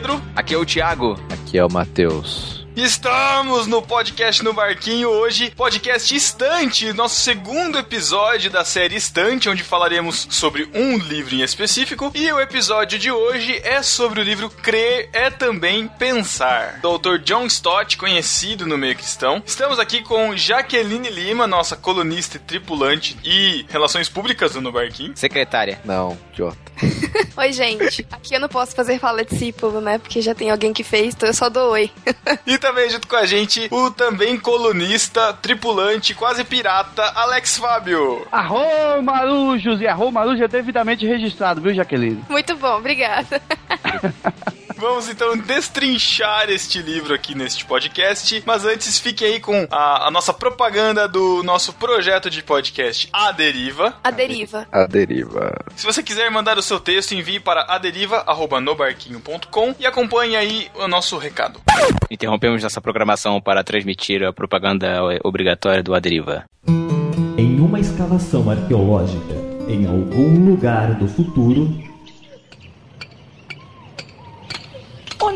Aqui é o Pedro. Aqui é o Thiago. Aqui é o Matheus. Estamos no podcast no Barquinho hoje, podcast Estante, nosso segundo episódio da série Estante, onde falaremos sobre um livro em específico. E o episódio de hoje é sobre o livro Crer é também pensar, do autor John Stott, conhecido no meio cristão. Estamos aqui com Jaqueline Lima, nossa colunista e tripulante e relações públicas do No Barquinho. Secretária. Não, idiota. Oi, gente. Aqui eu não posso fazer fala discípulo, né? Porque já tem alguém que fez, então eu só dou oi. e também junto com a gente o também colunista, tripulante, quase pirata, Alex Fábio. Arro, marujos! E arro, marujo é devidamente registrado, viu, Jaqueline? Muito bom, obrigada. Vamos então destrinchar este livro aqui neste podcast. Mas antes, fique aí com a, a, nossa propaganda do nosso projeto de podcast A Deriva. A Deriva. A Deriva. Se você quiser mandar o seu texto, envie para aderiva.nobarquinho.com e acompanhe aí o nosso recado. Interrompemos nossa programação para transmitir a propaganda obrigatória do Aderiva. Em uma escavação arqueológica, em algum lugar do futuro,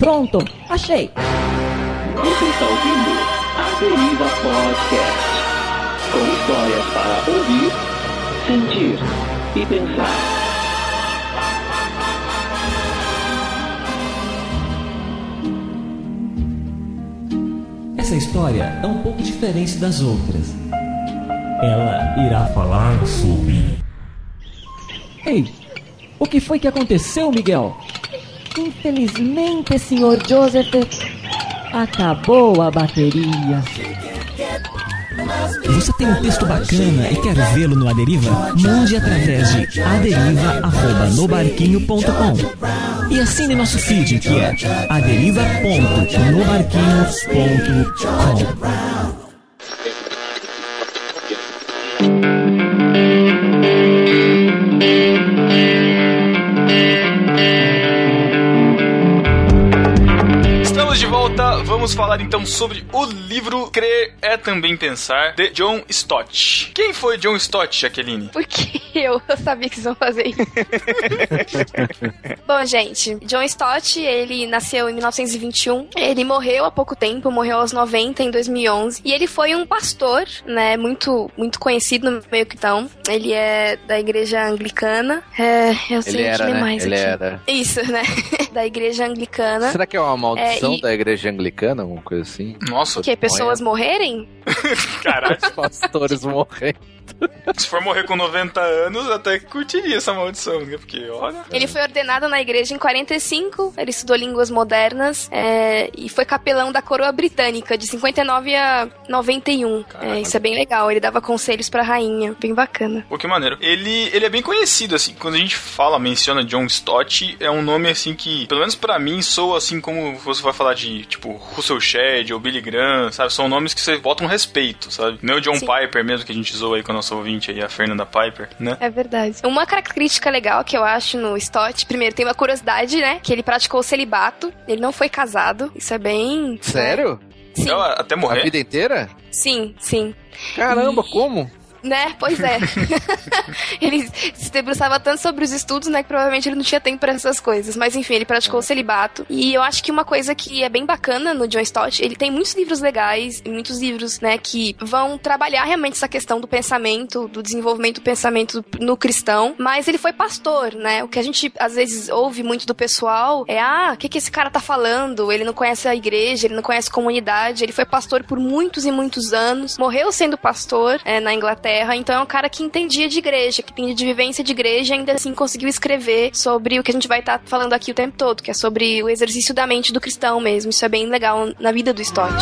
Pronto, achei. Você está ouvindo a Deriva Podcast. Com histórias para ouvir, sentir e pensar. Essa história é um pouco diferente das outras. Ela irá falar sobre. Ei, o que foi que aconteceu, Miguel? Infelizmente, senhor Joseph, acabou a bateria. Você tem um texto bacana e quer vê-lo no Aderiva? Mande através de aderiva@nobarquinho.com e assine nosso feed que é aderiva.nobarquinho.com. vamos falar então sobre o livro Crer é Também Pensar, de John Stott. Quem foi John Stott, Jaqueline? Porque eu, eu sabia que vocês iam fazer isso. Bom, gente, John Stott, ele nasceu em 1921, ele morreu há pouco tempo, morreu aos 90 em 2011, e ele foi um pastor, né, muito, muito conhecido no meio cristão. Ele é da igreja anglicana. É, eu sei ele era, que né? mais ele aqui. Era. Isso, né? da igreja anglicana. Será que é uma maldição É, e- da igreja anglicana, alguma coisa assim? Nossa, Que pessoas morrerem? caralho. Os pastores morrem. Se for morrer com 90 anos, até curtiria essa maldição, né? Porque, olha. Ele foi ordenado na igreja em 45, ele estudou línguas modernas é, e foi capelão da coroa britânica de 59 a 91. Caramba. É, isso é bem legal, ele dava conselhos pra rainha, bem bacana. Pô, que maneiro. Ele, ele é bem conhecido, assim. Quando a gente fala, menciona John Stott, é um nome, assim, que, pelo menos pra mim, soa assim como você vai falar de, tipo, Russell Shedd ou Billy Graham, sabe? São nomes que você bota um respeito, sabe? Nem o John Sim. Piper mesmo, que a gente zoou aí com a nossa ouvinte aí, a Fernanda Piper, né? É verdade. Uma característica legal que eu acho no Stott, primeiro, tem uma curiosidade, né? Que ele praticou o celibato, ele não foi casado. Isso é bem. Sério? Sim, Então, até A morrer? vida inteira? sim, sim. Caramba, como? Né? Pois é. ele se debruçava tanto sobre os estudos, né, que provavelmente ele não tinha tempo para essas coisas. Mas enfim, ele praticou o celibato. E eu acho que uma coisa que é bem bacana no John Stott, ele tem muitos livros legais, muitos livros, né, que vão trabalhar realmente essa questão do pensamento, do desenvolvimento do pensamento no cristão. Mas ele foi pastor, né? O que a gente às vezes ouve muito do pessoal é: ah, o que, que esse cara tá falando? Ele não conhece a igreja, ele não conhece a comunidade. Ele foi pastor por muitos e muitos anos, morreu sendo pastor é, na Inglaterra. Então é um cara que entendia de igreja, que entendia de vivência de igreja e ainda assim conseguiu escrever sobre o que a gente vai estar falando aqui o tempo todo, que é sobre o exercício da mente do cristão mesmo. Isso é bem legal na vida do Stott.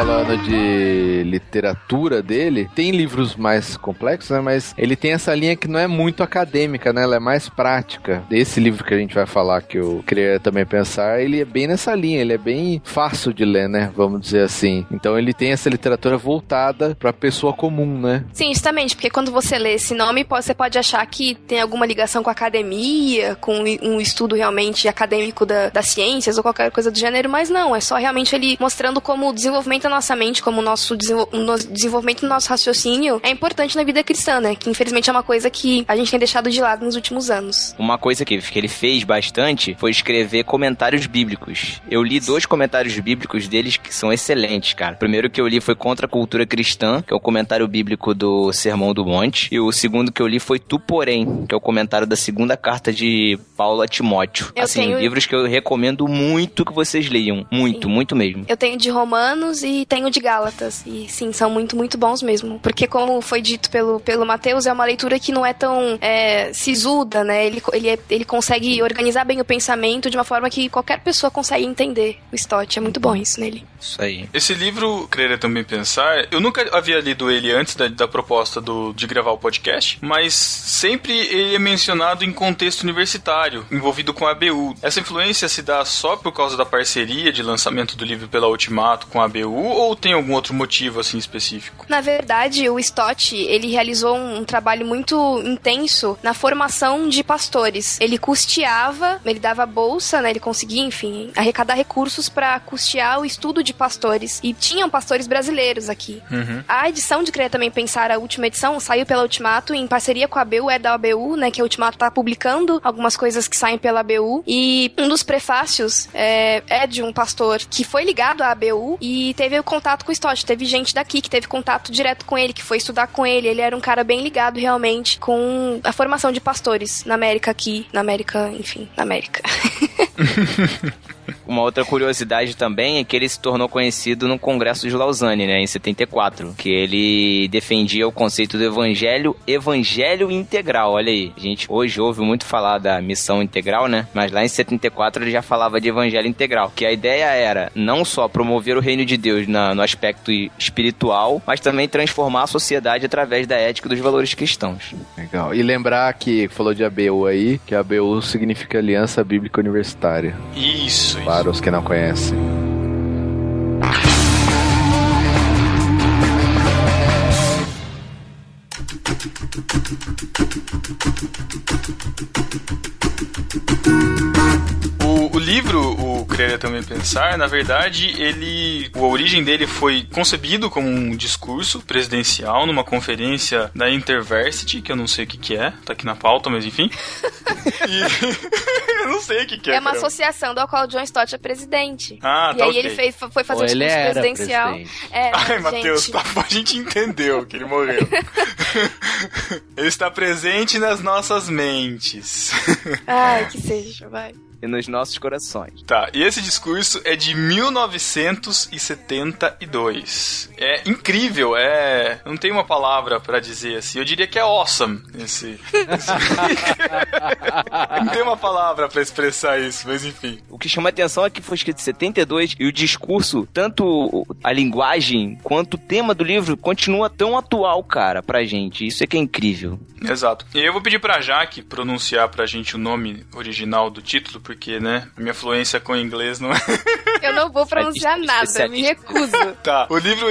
Falando de literatura dele, tem livros mais complexos, né? Mas ele tem essa linha que não é muito acadêmica, né? Ela é mais prática. Esse livro que a gente vai falar, que eu queria também pensar, ele é bem nessa linha, ele é bem fácil de ler, né? Vamos dizer assim. Então ele tem essa literatura voltada pra pessoa comum, né? Sim, justamente, porque quando você lê esse nome, você pode achar que tem alguma ligação com a academia, com um estudo realmente acadêmico da- das ciências ou qualquer coisa do gênero, mas não, é só realmente ele mostrando como o desenvolvimento nossa mente, como o nosso desenvol- o no- desenvolvimento do nosso raciocínio é importante na vida cristã, né? Que infelizmente é uma coisa que a gente tem deixado de lado nos últimos anos. Uma coisa que, que ele fez bastante foi escrever comentários bíblicos. Eu li dois comentários bíblicos deles que são excelentes, cara. O primeiro que eu li foi Contra a Cultura Cristã, que é o comentário bíblico do Sermão do Monte. E o segundo que eu li foi Tu Porém, que é o comentário da segunda carta de Paulo a Timóteo. Eu assim, tenho- livros que eu recomendo muito que vocês leiam. Muito, muito mesmo. Eu tenho de Romanos e tenho de Gálatas. E sim, são muito, muito bons mesmo. Porque, como foi dito pelo, pelo Mateus, é uma leitura que não é tão é, sisuda, né? Ele, ele, é- ele consegue organizar bem o pensamento de uma forma que qualquer pessoa consegue entender o Stott. É muito bom isso nele. Isso aí. Esse livro, Querer Também Pensar, eu nunca havia lido ele antes da, da proposta do, de gravar o podcast, mas sempre ele é mencionado em contexto universitário, envolvido com a ABU. Essa influência se dá só por causa da parceria de lançamento do livro pela Ultimato com a ABU ou tem algum outro motivo assim específico? Na verdade, o Stott, ele realizou um, um trabalho muito intenso na formação de pastores. Ele custeava, ele dava bolsa, né? Ele conseguia, enfim, arrecadar recursos para custear o estudo de pastores. E tinham pastores brasileiros aqui. Uhum. A edição de Querer Também Pensar, a última edição, saiu pela Ultimato em parceria com a ABU, é da ABU, né? Que a Ultimato tá publicando algumas coisas que saem pela ABU. E um dos prefácios é, é de um pastor que foi ligado à ABU e teve o contato com o Stott. Teve gente daqui que teve contato direto com ele, que foi estudar com ele. Ele era um cara bem ligado realmente com a formação de pastores na América aqui, na América, enfim, na América. Uma outra curiosidade também é que ele se tornou conhecido no Congresso de Lausanne, né, em 74, que ele defendia o conceito do evangelho, evangelho integral. Olha aí, a gente hoje ouve muito falar da missão integral, né? Mas lá em 74 ele já falava de evangelho integral, que a ideia era não só promover o reino de Deus na- no aspecto espiritual, mas também transformar a sociedade através da ética e dos valores cristãos. Legal. E lembrar que falou de ABU aí, que ABU significa Aliança Bíblica Universitária. Isso, isso. Para os que não conhecem. Também Pensar, na verdade, ele. A origem dele foi concebido como um discurso presidencial numa conferência da Interversity, que eu não sei o que, que é, tá aqui na pauta, mas enfim. E- eu não sei o que, que é. É uma caramba. associação da qual o John Stott é presidente. Ah, e tá aí ok. ele fez, foi fazer Ou o ele discurso era presidencial. presidente. É, Ai, Matheus, gente. tá, a gente entendeu que ele morreu. ele está presente nas nossas mentes. Ai, que seja, vai. E nos nossos corações. Tá, e esse discurso é de 1972. É incrível, é. Não tem uma palavra pra dizer assim. Eu diria que é awesome esse. esse- não tem uma palavra pra expressar isso, mas enfim. O que chama atenção é que foi escrito em 72 e o discurso, tanto a linguagem quanto o tema do livro, continua tão atual, cara, pra gente. Isso é que é incrível. Exato. E eu vou pedir pra Jaque pronunciar pra gente o nome original do título, porque, né, a minha fluência com o inglês não é. Eu não vou pronunciar nada, eu me recuso. Tá, o livro,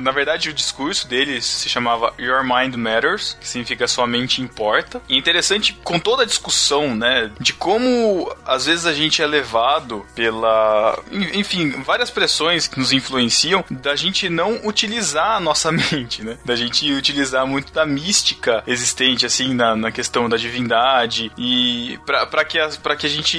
na verdade, o discurso dele se chamava Your Mind Matters, que significa Sua Mente Importa. E é interessante, com toda a discussão, né, de como às vezes a gente é levado pela. en- Enfim, várias pressões que nos influenciam da gente não utilizar a nossa mente, né? Da gente utilizar muito da mística existente, assim, na, na questão da divindade e pra que, pra que a gente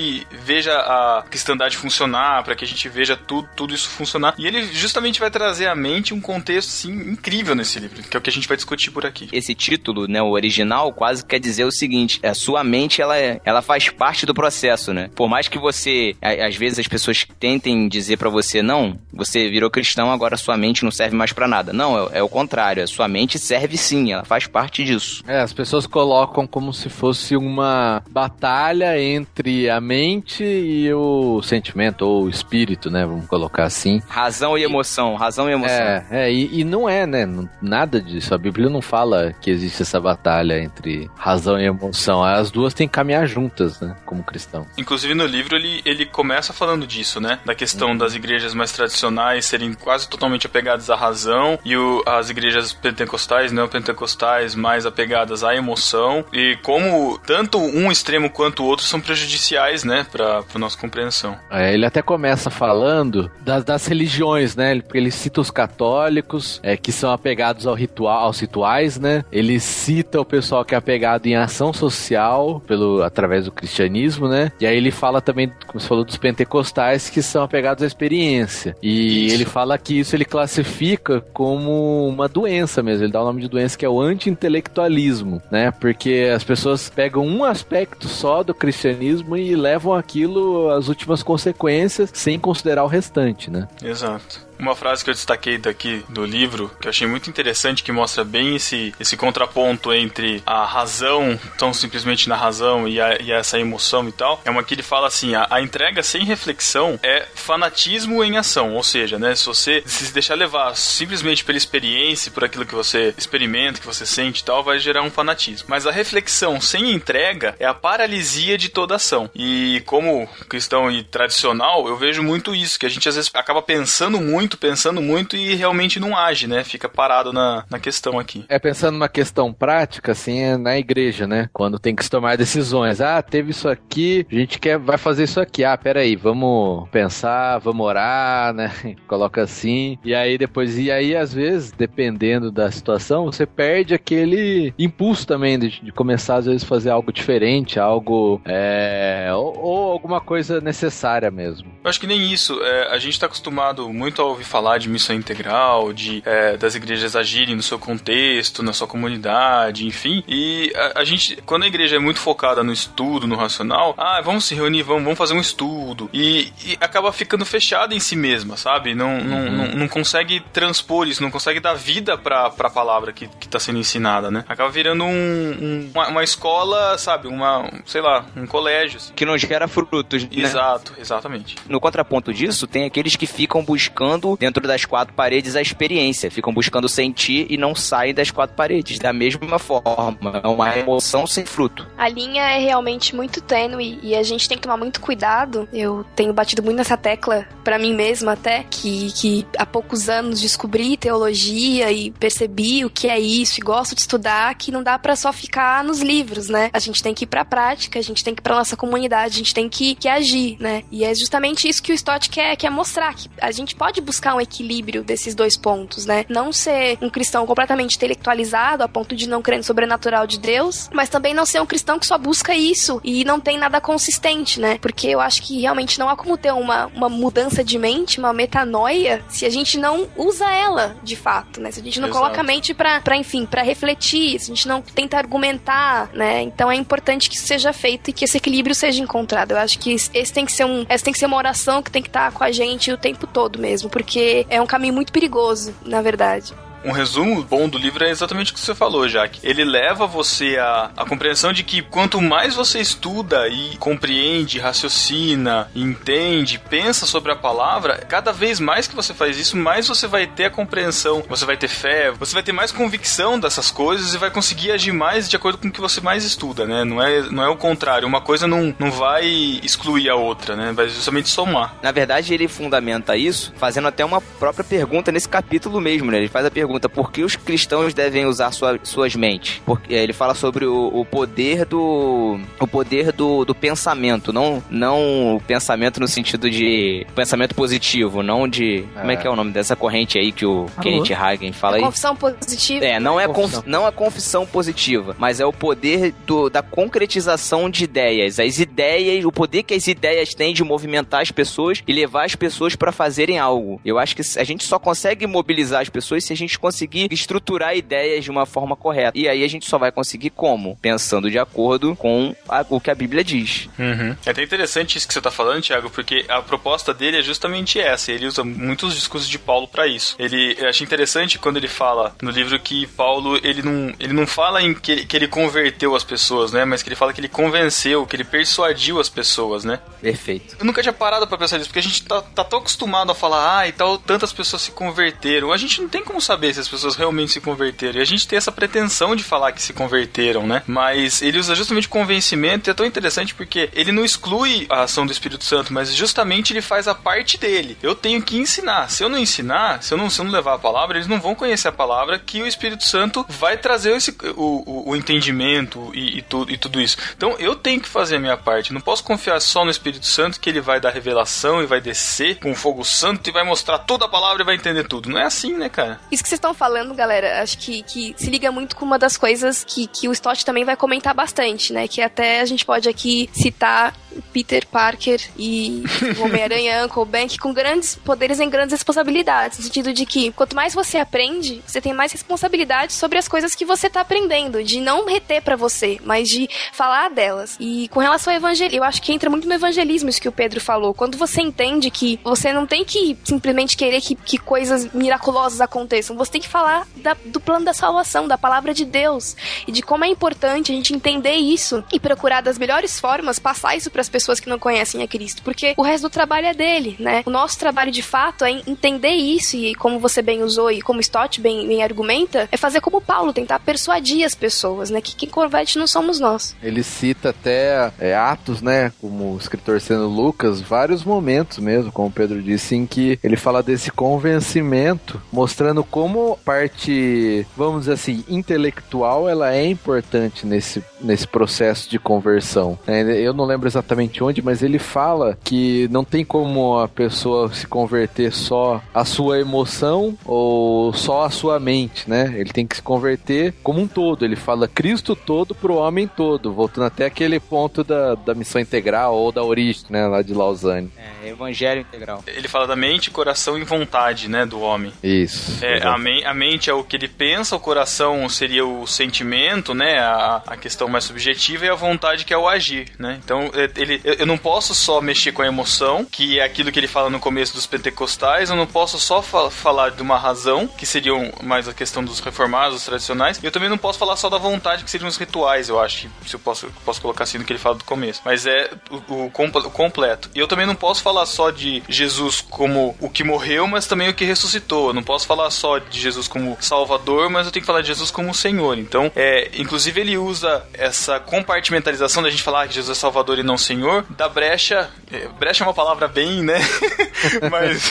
veja a cristandade funcionar, pra que a gente veja tudo, tudo isso funcionar. E ele justamente vai trazer à mente um contexto, assim, incrível nesse livro, que é o que a gente vai discutir por aqui. Esse título, né, o original, quase quer dizer o seguinte: a sua mente, ela, é- ela faz parte do processo, né? Por mais que você, às vezes as pessoas tentem dizer pra você, não, você virou cristão, agora sua mente não serve mais pra nada. Não, é, é o contrário, a sua mente serve sim, ela faz parte disso. É, as pessoas colocam como se fosse uma batalha entre a mente e o sentimento, ou o espírito, né? Vamos colocar assim. Razão e emoção, razão e emoção. É, é e, e não é, né? Não- Nada disso. A Bíblia não fala que existe essa batalha entre razão e emoção. As duas têm que caminhar juntas, né? Como cristão. Inclusive no livro ele, ele começa falando disso, né? Da questão das igrejas mais tradicionais serem quase totalmente apegadas à razão e o- as igrejas pentecostais, neopentecostais mais apegadas à emoção e como tanto um extremo quanto o outro são prejudiciais, né? Pra, pra nossa compreensão. É, ele até começa falando das, das religiões, né? Ele, ele cita os católicos, é, que são apegados ao ritual, aos rituais, né? Ele cita o pessoal que é apegado em ação social, pelo, através do cristianismo, né? E aí ele fala também, como você falou, dos pentecostais, que são apegados à experiência. E Isso. ele fala que isso ele classifica como uma doença mesmo. Ele dá o nome de doença que é o anti-intelectualismo, né? Porque as pessoas pegam um aspecto só do cristianismo e levam aquilo às últimas consequências sem considerar o restante, né? Exato. Uma frase que eu destaquei daqui do livro, que eu achei muito interessante, que mostra bem esse, esse contraponto entre a razão, tão simplesmente na razão, e, a- e essa emoção e tal, é uma que ele fala assim: a, a entrega sem reflexão é fanatismo em ação. Ou seja, né, se você se deixar levar simplesmente pela experiência, por aquilo que você experimenta, que você sente e tal, vai gerar um fanatismo. Mas a reflexão sem entrega é a paralisia de toda ação. E como cristão e tradicional, eu vejo muito isso, que a gente às vezes acaba pensando muito, pensando muito e realmente não age, né? Fica parado na, na questão aqui. É pensando numa questão prática, assim, é na igreja, né? Quando tem que se tomar decisões. Ah, teve isso aqui, a gente quer, vai fazer isso aqui. Ah, peraí, vamos pensar, vamos orar, né? Coloca assim. E aí depois, e aí às vezes, dependendo da situação, você perde aquele impulso também de, de começar às vezes fazer algo diferente, algo, é, ou, ou alguma coisa necessária mesmo. Eu acho que nem isso. é, a gente está acostumado muito a ouvir falar de missão integral, de é, das igrejas agirem no seu contexto, na sua comunidade, enfim. E a, a gente, quando a igreja é muito focada no estudo, no racional, ah, vamos se reunir, vamos, vamos fazer um estudo. E, e acaba ficando fechada em si mesma, sabe? Não, não, não, não consegue transpor isso, não consegue dar vida pra, pra palavra que, que tá sendo ensinada, né? Acaba virando um, um- uma, uma escola, sabe? Uma, sei lá, um colégio. assim. Que não gera frutos, né? Exato, exatamente. No contraponto disso, tem aqueles que ficam buscando, dentro das quatro paredes, a experiência. Ficam buscando sentir e não saem das quatro paredes. Da mesma forma. É uma emoção sem fruto. A linha é realmente muito tênue e a gente tem que tomar muito cuidado. Eu tenho batido muito nessa tecla pra mim mesma até, que, que há poucos anos descobri teologia e percebi o que é isso e gosto de estudar, que não dá pra só ficar nos livros, né? A gente tem que ir pra prática, a gente tem que ir pra nossa comunidade, a gente tem que, que agir, né? E é justamente isso que o Stott quer, quer mostrar, que a gente pode buscar um equilíbrio desses dois pontos, né? Não ser um cristão completamente intelectualizado a ponto de não crer no sobrenatural de Deus, mas também não ser um cristão que só busca isso e não tem nada consistente, né? Porque eu acho que realmente não há como ter uma, uma mudança de mente, uma metanoia, se a gente não usa ela de fato, né? Se a gente não Exato. coloca a mente pra, pra enfim, pra refletir, se a gente não tenta argumentar, né? Então é importante que isso seja feito e que esse equilíbrio seja encontrado. Eu acho que esse tem que ser um, essa tem que ser uma oração que tem que estar com a gente o tempo todo mesmo, porque é um caminho muito perigoso, na verdade. Um resumo bom do livro é exatamente o que você falou, Jaque. Ele leva você à, à compreensão de que quanto mais você estuda e compreende, raciocina, entende, pensa sobre a palavra, cada vez mais que você faz isso, mais você vai ter a compreensão, você vai ter fé, você vai ter mais convicção dessas coisas e vai conseguir agir mais de acordo com o que você mais estuda, né? Não é, não é o contrário. Uma coisa não, não vai excluir a outra, né? Vai justamente somar. Na verdade, ele fundamenta isso fazendo até uma própria pergunta nesse capítulo mesmo, né? Ele faz a pergunta por que os cristãos devem usar sua- suas mentes? Porque ele fala sobre o, o poder do o poder do, do pensamento, não não o pensamento no sentido de pensamento positivo, não de como é que é o nome dessa corrente aí que o Kenneth Hagen fala aí? Confissão positiva. É, não é, Confissão. conf- não é confissão positiva, mas é o poder do- da concretização de ideias. As ideias, o poder que as ideias têm de movimentar as pessoas e levar as pessoas para fazerem algo. Eu acho que a gente só consegue mobilizar as pessoas se a gente conseguir estruturar ideias de uma forma correta. E aí a gente só vai conseguir como? Pensando de acordo com a, o que a Bíblia diz. Uhum. É até interessante isso que você tá falando, Thiago, porque a proposta dele é justamente essa. Ele usa muitos discursos de Paulo para isso. Ele, eu acho interessante quando ele fala no livro que Paulo, ele não, ele não fala em que ele, que ele converteu as pessoas, né? Mas que ele fala que ele convenceu, que ele persuadiu as pessoas, né? Perfeito. Eu nunca tinha parado para pensar nisso, porque a gente tá, tá tão acostumado a falar, ah, e tal, tantas pessoas se converteram. A gente não tem como saber se as pessoas realmente se converteram. E a gente tem essa pretensão de falar que se converteram, né? Mas ele usa justamente convencimento, e é tão interessante porque ele não exclui a ação do Espírito Santo, mas justamente ele faz a parte dele. Eu tenho que ensinar. Se eu não ensinar, se eu não, se eu não levar a palavra, eles não vão conhecer a palavra que o Espírito Santo vai trazer esse, o, o, o entendimento e, e, tu, e tudo isso. Então eu tenho que fazer a minha parte. Não posso confiar só no Espírito Santo que ele vai dar revelação e vai descer com fogo santo e vai mostrar toda a palavra e vai entender tudo. Não é assim, né, cara? Isso que vocês estão falando, galera, acho que, que se liga muito com uma das coisas que, que o Stott também vai comentar bastante, né? Que até a gente pode aqui citar Peter Parker e Homem-Aranha Uncle Ben com grandes poderes e grandes responsabilidades. No sentido de que quanto mais você aprende, você tem mais responsabilidade sobre as coisas que você tá aprendendo. De não reter para você, mas de falar delas. E com relação ao evangelismo, eu acho que entra muito no evangelismo isso que o Pedro falou. Quando você entende que você não tem que simplesmente querer que, que coisas miraculosas aconteçam, você tem que falar da, do plano da salvação, da palavra de Deus. E de como é importante a gente entender isso e procurar das melhores formas passar isso para as pessoas que não conhecem a Cristo. Porque o resto do trabalho é dele, né? O nosso trabalho de fato é entender isso e como você bem usou e como Stott bem, bem argumenta, é fazer como Paulo, tentar persuadir as pessoas, né? Que quem converte não somos nós. Ele cita até é, Atos, né? Como o escritor sendo Lucas, vários momentos mesmo, como o Pedro disse, em que ele fala desse convencimento, mostrando como parte, vamos dizer assim, intelectual, ela é importante nesse, nesse processo de conversão. É, eu não lembro exatamente onde, mas ele fala que não tem como a pessoa se converter só a sua emoção ou só a sua mente, né? Ele tem que se converter como um todo. Ele fala Cristo todo pro homem todo, voltando até aquele ponto da, da missão integral ou da origem, né? Lá de Lausanne. É, evangelho integral. Ele fala da mente, coração e vontade, né? Do homem. Isso. É, a, me a, mente é o que ele pensa, o coração seria o sentimento, né? A, a, questão mais subjetiva e a vontade que é o agir, né? Então, é, ele, eu não posso só mexer com a emoção, que é aquilo que ele fala no começo dos pentecostais, eu não posso só fa falar de uma razão, que seriam mais a questão dos reformados, dos tradicionais, e eu também não posso falar só da vontade, que seriam os rituais, eu acho, se eu posso, posso colocar assim no que ele fala do começo. Mas é o, o, o completo. E eu também não posso falar só de Jesus como o que morreu, mas também o que ressuscitou. Eu não posso falar só de Jesus como Salvador, mas eu tenho que falar de Jesus como Senhor. Então, é, inclusive ele usa essa compartimentalização da gente falar que Jesus é Salvador e não Senhor, da brecha. É, brecha é uma palavra bem, né? mas.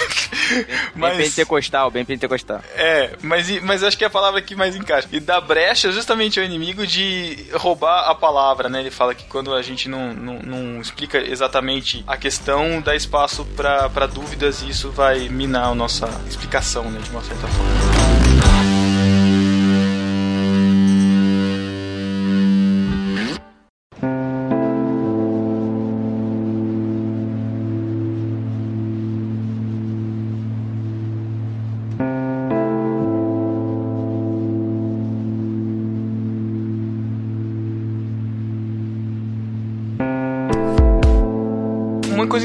Bem, mas, bem pentecostal, bem pentecostal. É, mas, mas acho que é a palavra que mais encaixa. E da brecha, justamente é o inimigo de roubar a palavra, né? Ele fala que quando a gente não, não, não explica exatamente a questão, dá espaço para dúvidas e isso vai minar a nossa explicação, né? De uma certa forma.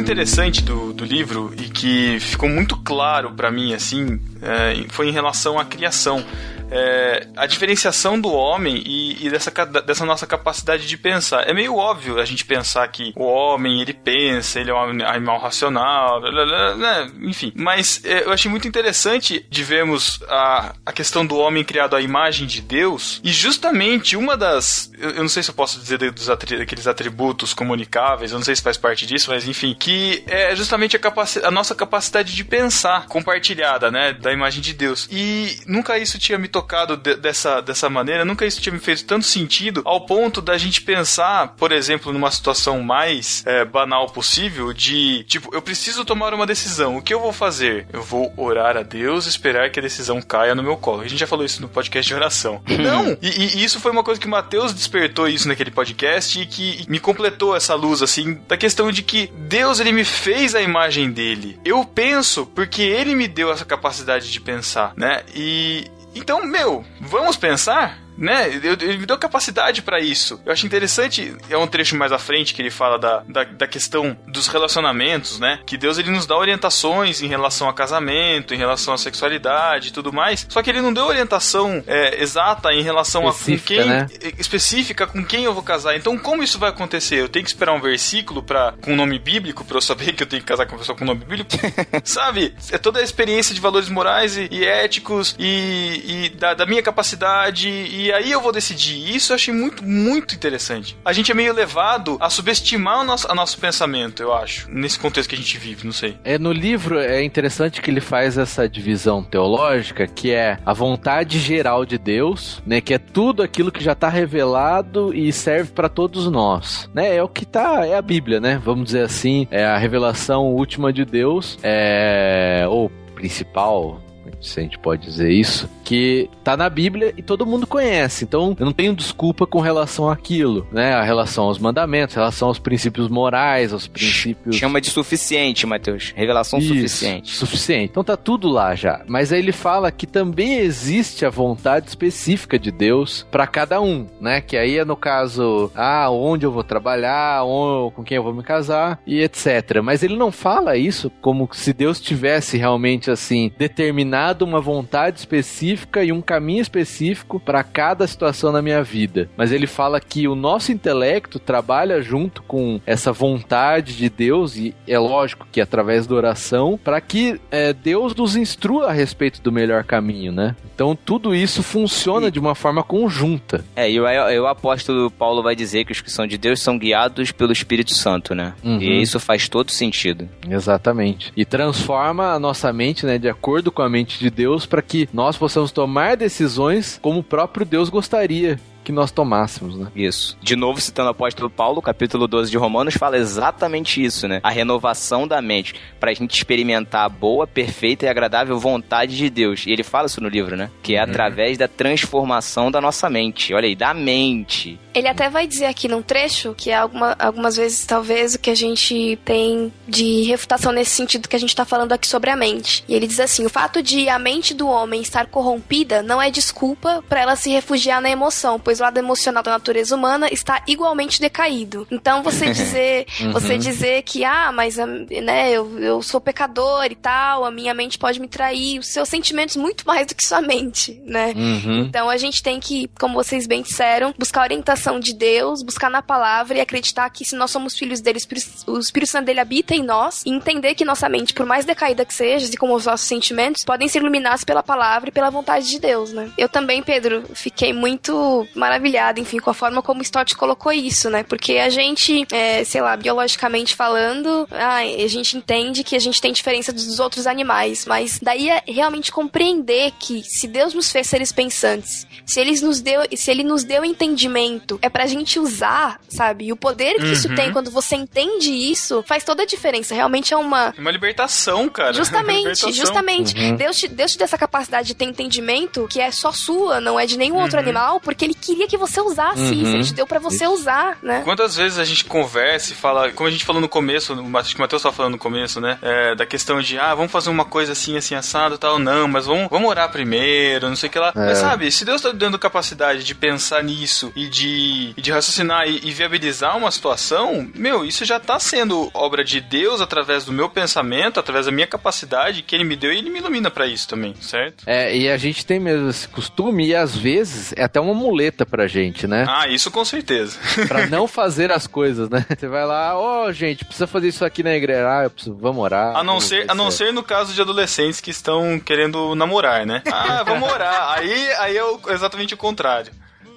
Interessante do, do livro e que ficou muito claro para mim, assim, é, foi em relação à criação é, a diferenciação do homem e, e, dessa, dessa nossa capacidade de pensar. É meio óbvio a gente pensar que o homem, ele pensa, ele é um animal racional, blá, blá, blá, né? enfim. Mas é, eu achei muito interessante de vermos a, a questão do homem criado à imagem de Deus e justamente uma das... Eu, eu não sei se eu posso dizer dos atri, aqueles atributos comunicáveis, eu não sei se faz parte disso, mas enfim, que é justamente a, a nossa capacidade de pensar compartilhada, né, da imagem de Deus. E nunca isso tinha me tocado de, dessa, dessa maneira, nunca isso tinha me feito tanto sentido, ao ponto da gente pensar, por exemplo, numa situação mais é, banal possível, de tipo, eu preciso tomar uma decisão, o que eu vou fazer? Eu vou orar a Deus e esperar que a decisão caia no meu colo. A gente já falou isso no podcast de oração. Não! E, e isso foi uma coisa que o Mateus despertou isso naquele podcast e que me completou essa luz, assim, da questão de que Deus, ele me fez a imagem dele. Eu penso porque ele me deu essa capacidade de pensar, né? E, Então, meu, vamos pensar? Né? Ele me deu capacidade para isso. Eu acho interessante, é um trecho mais à frente que ele fala da, da, da, questão dos relacionamentos, né? Que Deus ele nos dá orientações em relação a casamento, em relação à sexualidade e tudo mais. Só que ele não deu orientação é, exata em relação específica, a com quem né? específica com quem eu vou casar. Então, como isso vai acontecer? Eu tenho que esperar um versículo para com nome bíblico para eu saber que eu tenho que casar com uma pessoa com nome bíblico? Sabe? É toda a experiência de valores morais e, e éticos e, e da, da minha capacidade e e aí eu vou decidir. Isso eu achei muito, muito interessante. A gente é meio levado a subestimar o nosso, o nosso pensamento, eu acho, nesse contexto que a gente vive, não sei. É, no livro é interessante que ele faz essa divisão teológica, que é a vontade geral de Deus, né, que é tudo aquilo que já está revelado e serve para todos nós, né? É o que tá, é a Bíblia, né? Vamos dizer assim, é a revelação última de Deus, é ou principal, se a gente pode dizer isso, que tá na Bíblia e todo mundo conhece. Então, eu não tenho desculpa com relação àquilo, né? A relação aos mandamentos, a relação aos princípios morais, aos princípios. Chama de suficiente, Mateus. Revelação Isso, suficiente. Suficiente. Então tá tudo lá já. Mas aí ele fala que também existe a vontade específica de Deus para cada um, né? Que aí é no caso, ah, onde eu vou trabalhar, onde, com quem eu vou me casar e etc. Mas ele não fala isso como se Deus tivesse realmente assim determinado uma vontade específica e um caminho específico para cada situação na minha vida. Mas ele fala que o nosso intelecto trabalha junto com essa vontade de Deus, e é lógico que através da oração, para que é, Deus nos instrua a respeito do melhor caminho, né? Então tudo isso funciona de uma forma conjunta. É, e o apóstolo Paulo vai dizer que os que são de Deus são guiados pelo Espírito Santo, né? Uhum. E isso faz todo sentido. Exatamente. E transforma a nossa mente, né, de acordo com a mente de Deus, para que nós possamos tomar decisões como o próprio Deus gostaria que nós tomássemos, né? Isso. De novo, citando o apóstolo Paulo, capítulo 12 de Romanos, fala exatamente isso, né? A renovação da mente, para a gente experimentar a boa, perfeita e agradável vontade de Deus. E ele fala isso no livro, né? Que é uhum. através da transformação da nossa mente. Olha aí, da mente. Ele até vai dizer aqui num trecho que é alguma, algumas vezes, talvez, o que a gente tem de refutação nesse sentido que a gente está falando aqui sobre a mente. E ele diz assim: o fato de a mente do homem estar corrompida não é desculpa para ela se refugiar na emoção, pois pois o lado emocional da natureza humana está igualmente decaído. Então você dizer, uhum. você dizer que ah, mas né, eu, eu sou pecador e tal, a minha mente pode me trair, os seus sentimentos muito mais do que sua mente, né? Uhum. Então a gente tem que, como vocês bem disseram, buscar a orientação de Deus, buscar na palavra e acreditar que se nós somos filhos dele, o Espírito Santo dele habita em nós e entender que nossa mente, por mais decaída que seja, e como os nossos sentimentos, podem ser iluminados pela palavra e pela vontade de Deus, né? Eu também, Pedro, fiquei muito maravilhada, enfim, com a forma como o Stott colocou isso, né? Porque a gente, é, sei lá, biologicamente falando, ah, a gente entende que a gente tem diferença dos outros animais, mas daí é realmente compreender que se Deus nos fez seres pensantes, se ele nos deu, se ele nos deu entendimento, é pra gente usar, sabe? E o poder que uhum. isso tem quando você entende isso, faz toda a diferença. Realmente é uma uma libertação, cara. Justamente, libertação. justamente. Uhum. Deus te, Deus te deu essa capacidade de ter entendimento que é só sua, não é de nenhum uhum. outro animal, porque ele queria que você usasse uhum. isso. Ele te deu pra você usar, né? Quantas vezes a gente conversa e fala, como a gente falou no começo, acho que o Matheus tava falando no começo, né? É, da questão de, ah, vamos fazer uma coisa assim, assim, assado tal. Não, mas vamos, vamos orar primeiro, não sei o que lá. É. Mas sabe, se Deus tá dando capacidade de pensar nisso e de, de raciocinar e, e viabilizar uma situação, meu, isso já tá sendo obra de Deus através do meu pensamento, através da minha capacidade que ele me deu e ele me ilumina para isso também, certo? É, e a gente tem mesmo esse costume e às vezes é até uma muleta pra gente, né? Ah, isso com certeza. pra não fazer as coisas, né? Você vai lá, ó, oh, gente, precisa fazer isso aqui na igreja. Ah, eu preciso, vamos orar. A não, ser, a não ser no caso de adolescentes que estão querendo namorar, né? Ah, vamos orar. Aí, aí é exatamente o contrário.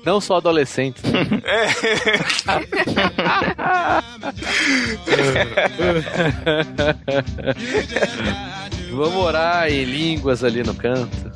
Não só adolescentes. É. Vamos orar em línguas ali no canto.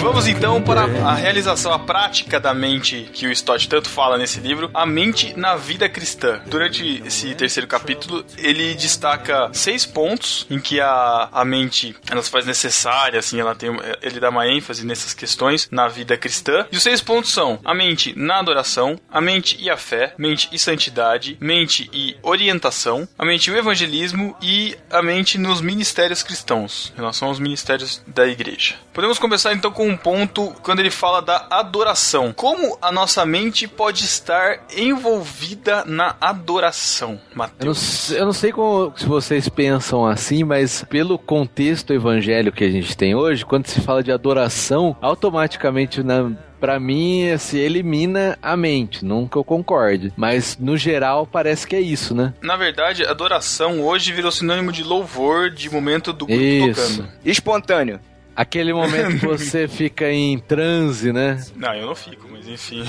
Vamos então para a realização, a prática da mente que o Stott tanto fala nesse livro, a mente na vida cristã. Durante esse terceiro capítulo, ele destaca seis pontos em que a, a mente ela se faz necessária, assim, ela tem, ele dá uma ênfase nessas questões na vida cristã. E os seis pontos são a mente na adoração, a mente e a fé, mente e santidade, mente e orientação, a mente e o evangelismo e a mente nos ministérios cristãos, em relação aos ministérios da igreja. Podemos começar então com um ponto quando ele fala da adoração. Como a nossa mente pode estar envolvida na adoração, Eu não, Mateus? eu não sei como, se vocês pensam assim, mas pelo contexto evangélico que a gente tem hoje, quando se fala de adoração, automaticamente na Pra mim, se elimina a mente, que eu concorde. Mas, no geral, parece que é isso, né? Na verdade, adoração hoje virou sinônimo de louvor, de momento do grupo Isso. tocando. Espontâneo. Aquele momento que você fica em transe, né? Não, eu não fico, mas enfim.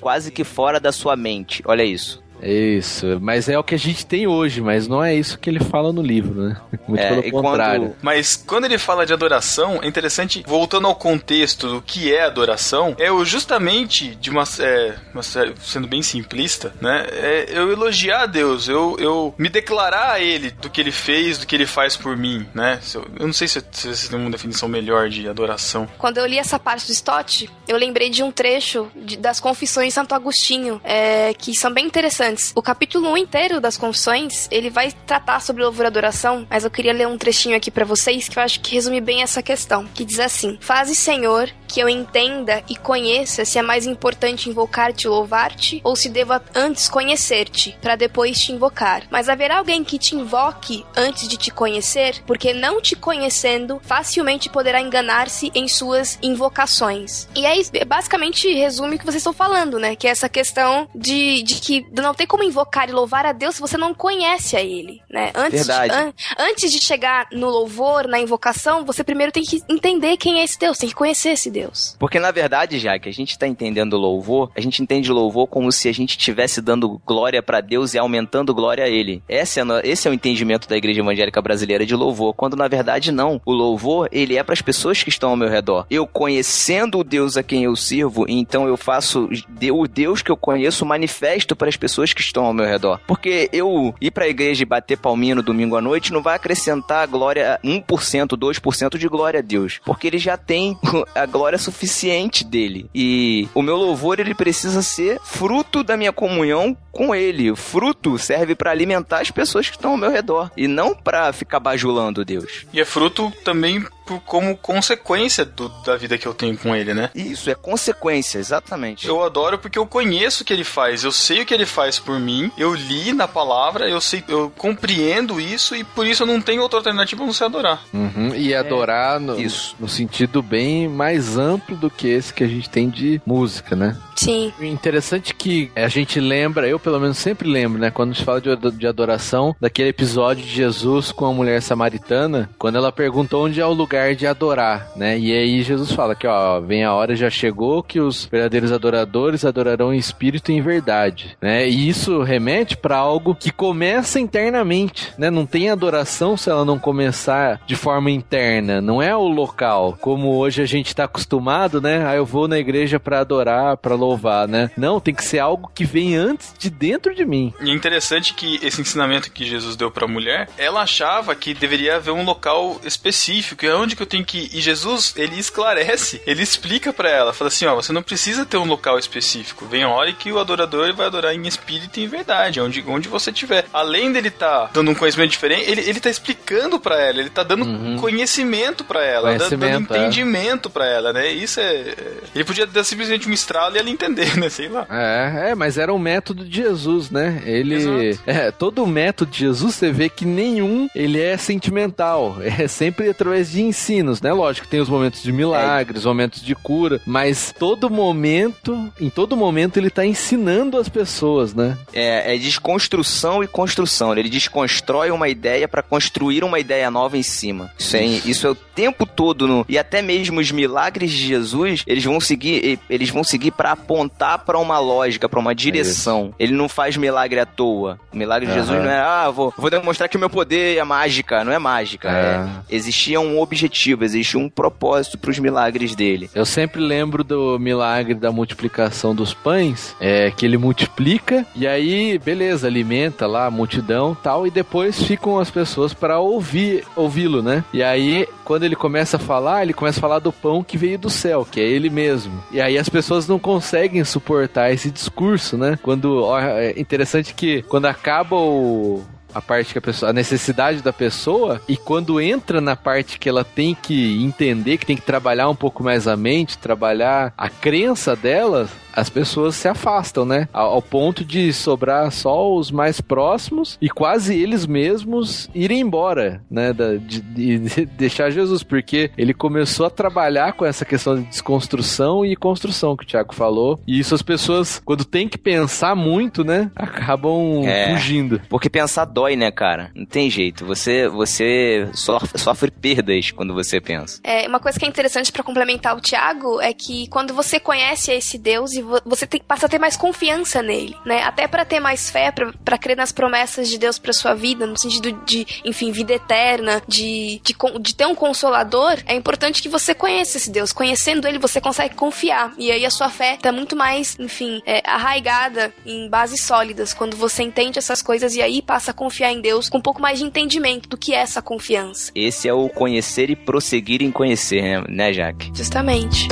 Quase que fora da sua mente. Olha isso. Isso, mas é o que a gente tem hoje, mas não é isso que ele fala no livro, né? Muito É, pelo e contrário. quando- Mas quando ele fala de adoração, é interessante, voltando ao contexto do que é adoração, é o justamente de uma, é, uma sendo bem simplista, né? É eu elogiar a Deus, eu, eu me declarar a Ele do que Ele fez, do que Ele faz por mim, né? Se Eu, eu não sei se, se vocês têm uma definição melhor de adoração. Quando eu li essa parte do Stott, eu lembrei de um trecho de- das Confissões de Santo Agostinho, é, que são bem interessantes. O capítulo 1 inteiro das Confissões, ele vai tratar sobre louvor e adoração, mas eu queria ler um trechinho aqui pra vocês que eu acho que resume bem essa questão, que diz assim: Faze, Senhor, que eu entenda e conheça se é mais importante invocar-te e louvar-te, ou se devo antes conhecer-te, para depois te invocar. Mas haverá alguém que te invoque antes de te conhecer, porque não te conhecendo, facilmente poderá enganar-se em suas invocações. E aí, basicamente, resume o que vocês estão falando, né? Que é essa questão de, de que não tem como invocar e louvar a Deus se você não conhece a Ele, né? Antes. De, an- antes de chegar no louvor, na invocação, você primeiro tem que entender quem é esse Deus, tem que conhecer esse Deus. Porque na verdade, já que a gente tá entendendo louvor, a gente entende louvor como se a gente estivesse dando glória pra Deus e aumentando glória a Ele. Esse é, esse é o entendimento da Igreja Evangélica Brasileira de louvor, quando na verdade não. O louvor, ele é para as pessoas que estão ao meu redor. Eu conhecendo o Deus a quem eu sirvo, então eu faço o Deus que eu conheço manifesto para as pessoas que estão ao meu redor. Porque eu ir pra igreja e bater palminha no domingo à noite não vai acrescentar glória 1%, 2% de glória a Deus, porque ele já tem a glória suficiente dele. E o meu louvor ele precisa ser fruto da minha comunhão com ele. O fruto serve pra alimentar as pessoas que estão ao meu redor e não pra ficar bajulando Deus. E é fruto também como consequência do- da vida que eu tenho com Ele, né? Isso é consequência, exatamente. Eu adoro porque eu conheço o que ele faz, eu sei o que ele faz por mim, eu li na palavra, eu sei, eu compreendo isso e por isso eu não tenho outra alternativa a não ser adorar. Uhum, E adorar no, isso. no sentido bem mais amplo do que esse que a gente tem de música, né? Sim. O Interessante que a gente lembra, eu pelo menos sempre lembro, né? Quando a gente fala de, de adoração, daquele episódio de Jesus com a mulher samaritana, quando ela pergunta onde é o lugar de adorar, né? E aí Jesus fala que, ó, vem a hora, já chegou, que os verdadeiros adoradores adorarão em espírito e em verdade, né? E isso remete para algo que começa internamente, né? Não tem adoração se ela não começar de forma interna, não é o local, como hoje a gente tá acostumado, né? Ah, eu vou na igreja para adorar, para louvar, né? Não, tem que ser algo que vem antes de dentro de mim. E é interessante que esse ensinamento que Jesus deu pra mulher, ela achava que deveria haver um local específico, é onde que eu tenho que ir. E Jesus, ele esclarece, ele explica pra ela, fala assim, ó, você não precisa ter um local específico. Vem a hora que o adorador vai adorar em espírito e em verdade, onde, onde você tiver. Além dele tá dando um conhecimento diferente, ele, ele tá explicando pra ela, ele tá dando conhecimento pra ela, dando, dando Conhecimento, é. entendimento pra ela, né? Isso é, é- Ele podia dar simplesmente um estralo e ela entender, né? Sei lá. É, é, mas era um método de Jesus, né? Ele. É, todo o método de Jesus, você vê que nenhum ele é sentimental. É sempre através de ensinos, né? Lógico, tem os momentos de milagres, momentos de cura, mas todo momento, em todo momento, ele tá ensinando as pessoas, né? É, é desconstrução e construção. Ele desconstrói uma ideia para construir uma ideia nova em cima. Isso é, isso é o tempo todo no, e até mesmo os milagres de Jesus, eles vão seguir, eles vão seguir para apontar para uma lógica, para uma direção. Ele não faz milagre à toa. O milagre de Aham. Jesus não é, ah, vou, vou demonstrar que o meu poder é mágica, não é mágica. É. É, existia um objetivo, existe um propósito para os milagres dele. Eu sempre lembro do milagre da multiplicação dos pães, é que ele multiplica e aí, beleza, alimenta lá a multidão tal, e depois ficam as pessoas para ouvir, ouvi-lo, né? E aí, quando ele começa a falar, ele começa a falar do pão que veio do céu, que é ele mesmo. E aí as pessoas não conseguem suportar esse discurso, né? Quando ó, é interessante que quando acaba o a parte que a pessoa, a necessidade da pessoa e quando entra na parte que ela tem que entender, que tem que trabalhar um pouco mais a mente, trabalhar a crença dela, as pessoas se afastam, né? Ao, ao ponto de sobrar só os mais próximos e quase eles mesmos irem embora, né? Da, de, de deixar Jesus, porque ele começou a trabalhar com essa questão de desconstrução e construção que o Thiago falou. E isso as pessoas, quando tem que pensar muito, né? Acabam É. fugindo. Porque pensar dói, né, cara? Não tem jeito. Você, você sofre, sofre perdas quando você pensa. É, uma coisa que é interessante pra complementar o Tiago é que quando você conhece esse Deus e vo- você tem, passa a ter mais confiança nele, né? Até pra ter mais fé, pra crer nas promessas de Deus pra sua vida, no sentido de, enfim, vida eterna, de, de, de ter um consolador, é importante que você conheça esse Deus. Conhecendo ele, você consegue confiar. E aí a sua fé tá muito mais, enfim, é, arraigada em bases sólidas, quando você entende essas coisas e aí passa a confiar em Deus com um pouco mais de entendimento do que é essa confiança. Esse é o conhecer e prosseguir em conhecer, né, né Jaque? Justamente.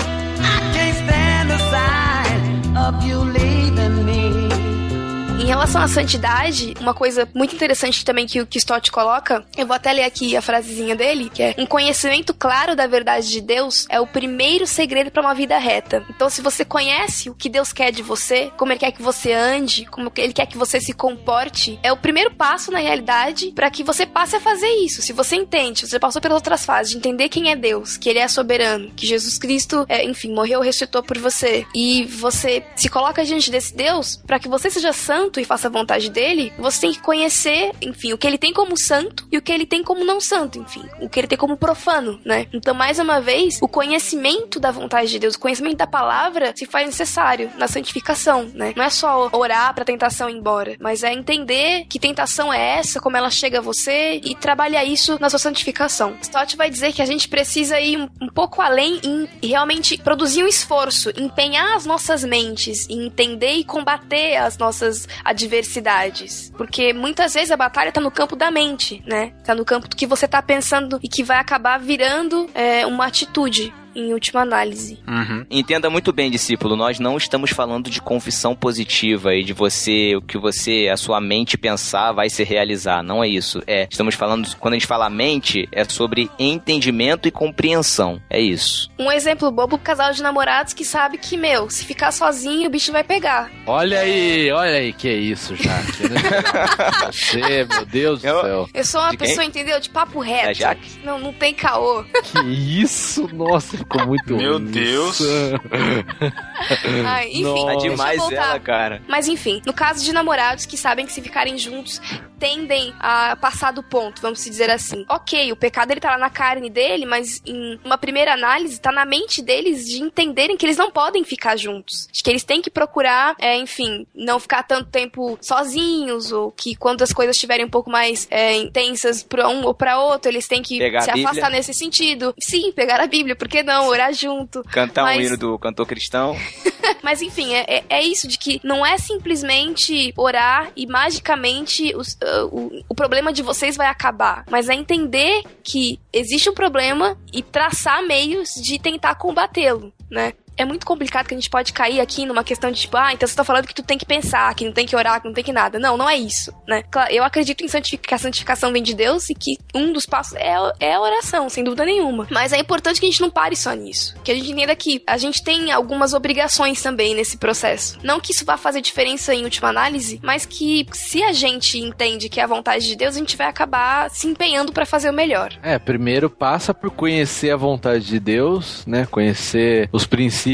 love you relação à santidade, uma coisa muito interessante também que o Stott coloca, eu vou até ler aqui a frasezinha dele, que é: um conhecimento claro da verdade de Deus é o primeiro segredo para uma vida reta. Então, se você conhece o que Deus quer de você, como ele quer que você ande, como ele quer que você se comporte, é o primeiro passo na realidade para que você passe a fazer isso. Se você entende, você passou pelas outras fases de entender quem é Deus, que ele é soberano, que Jesus Cristo, é, enfim, morreu, ressuscitou por você, e você se coloca diante desse Deus para que você seja santo e faça a vontade dele, você tem que conhecer, enfim, o que ele tem como santo e o que ele tem como não santo, enfim, o que ele tem como profano, né? Então, mais uma vez, o conhecimento da vontade de Deus, o conhecimento da palavra se faz necessário na santificação, né? Não é só orar pra tentação ir embora, mas é entender que tentação é essa, como ela chega a você e trabalhar isso na sua santificação. Stott vai dizer que a gente precisa ir um, um pouco além em realmente produzir um esforço, empenhar as nossas mentes em entender e combater as nossas adversidades. Porque muitas vezes a batalha tá no campo da mente, né? Tá no campo do que você tá pensando e que vai acabar virando é, uma atitude. Em última análise. Entenda muito bem, discípulo, nós não estamos falando de confissão positiva e de você, o que você, a sua mente pensar vai se realizar. Não é isso. É, estamos falando, quando a gente fala mente, é sobre entendimento e compreensão. É isso. Um exemplo bobo pro casal de namorados que sabe que, meu, se ficar sozinho, o bicho vai pegar. Olha aí, olha aí, que isso, Jaque. né? Você, meu Deus do Eu- céu. Eu sou uma De quem? pessoa, entendeu? De papo Da reto. Jaque? Não, não tem caô. Que isso? Nossa, ficou muito Meu ruim Deus. Ai, enfim, Nossa. Tá deixa eu demais voltar. ela, cara. Mas enfim, no caso de namorados que sabem que se ficarem juntos tendem a passar do ponto, vamos se dizer assim. Ok, o pecado ele tá lá na carne dele, mas em uma primeira análise tá na mente deles de entenderem que eles não podem ficar juntos. De que eles têm que procurar, é, enfim, não ficar tanto tempo sozinhos, ou que quando as coisas estiverem um pouco mais é, intensas pra um ou pra outro, eles têm que Pegar se afastar nesse sentido. Sim, pegar a Bíblia, por que não? Orar junto. Cantar um Mas- hino do cantor cristão. Mas enfim, é, é- é isso de que não é simplesmente orar e magicamente os- ah, o, o problema de vocês vai acabar. Mas é entender que existe um problema e traçar meios de tentar combatê-lo, né? É muito complicado que a gente pode cair aqui numa questão de tipo, ah, então você tá falando que tu tem que pensar, que não tem que orar, que não tem que nada. Não, não é isso, né? Eu acredito em santific- que a santificação vem de Deus e que um dos passos é, é a oração, sem dúvida nenhuma. Mas é importante que a gente não pare só nisso. Que a gente entenda que a gente tem algumas obrigações também nesse processo. Não que isso vá fazer diferença em última análise, mas que se a gente entende que é a vontade de Deus, a gente vai acabar se empenhando pra fazer o melhor. É, primeiro passa por conhecer a vontade de Deus, né? Conhecer os princípios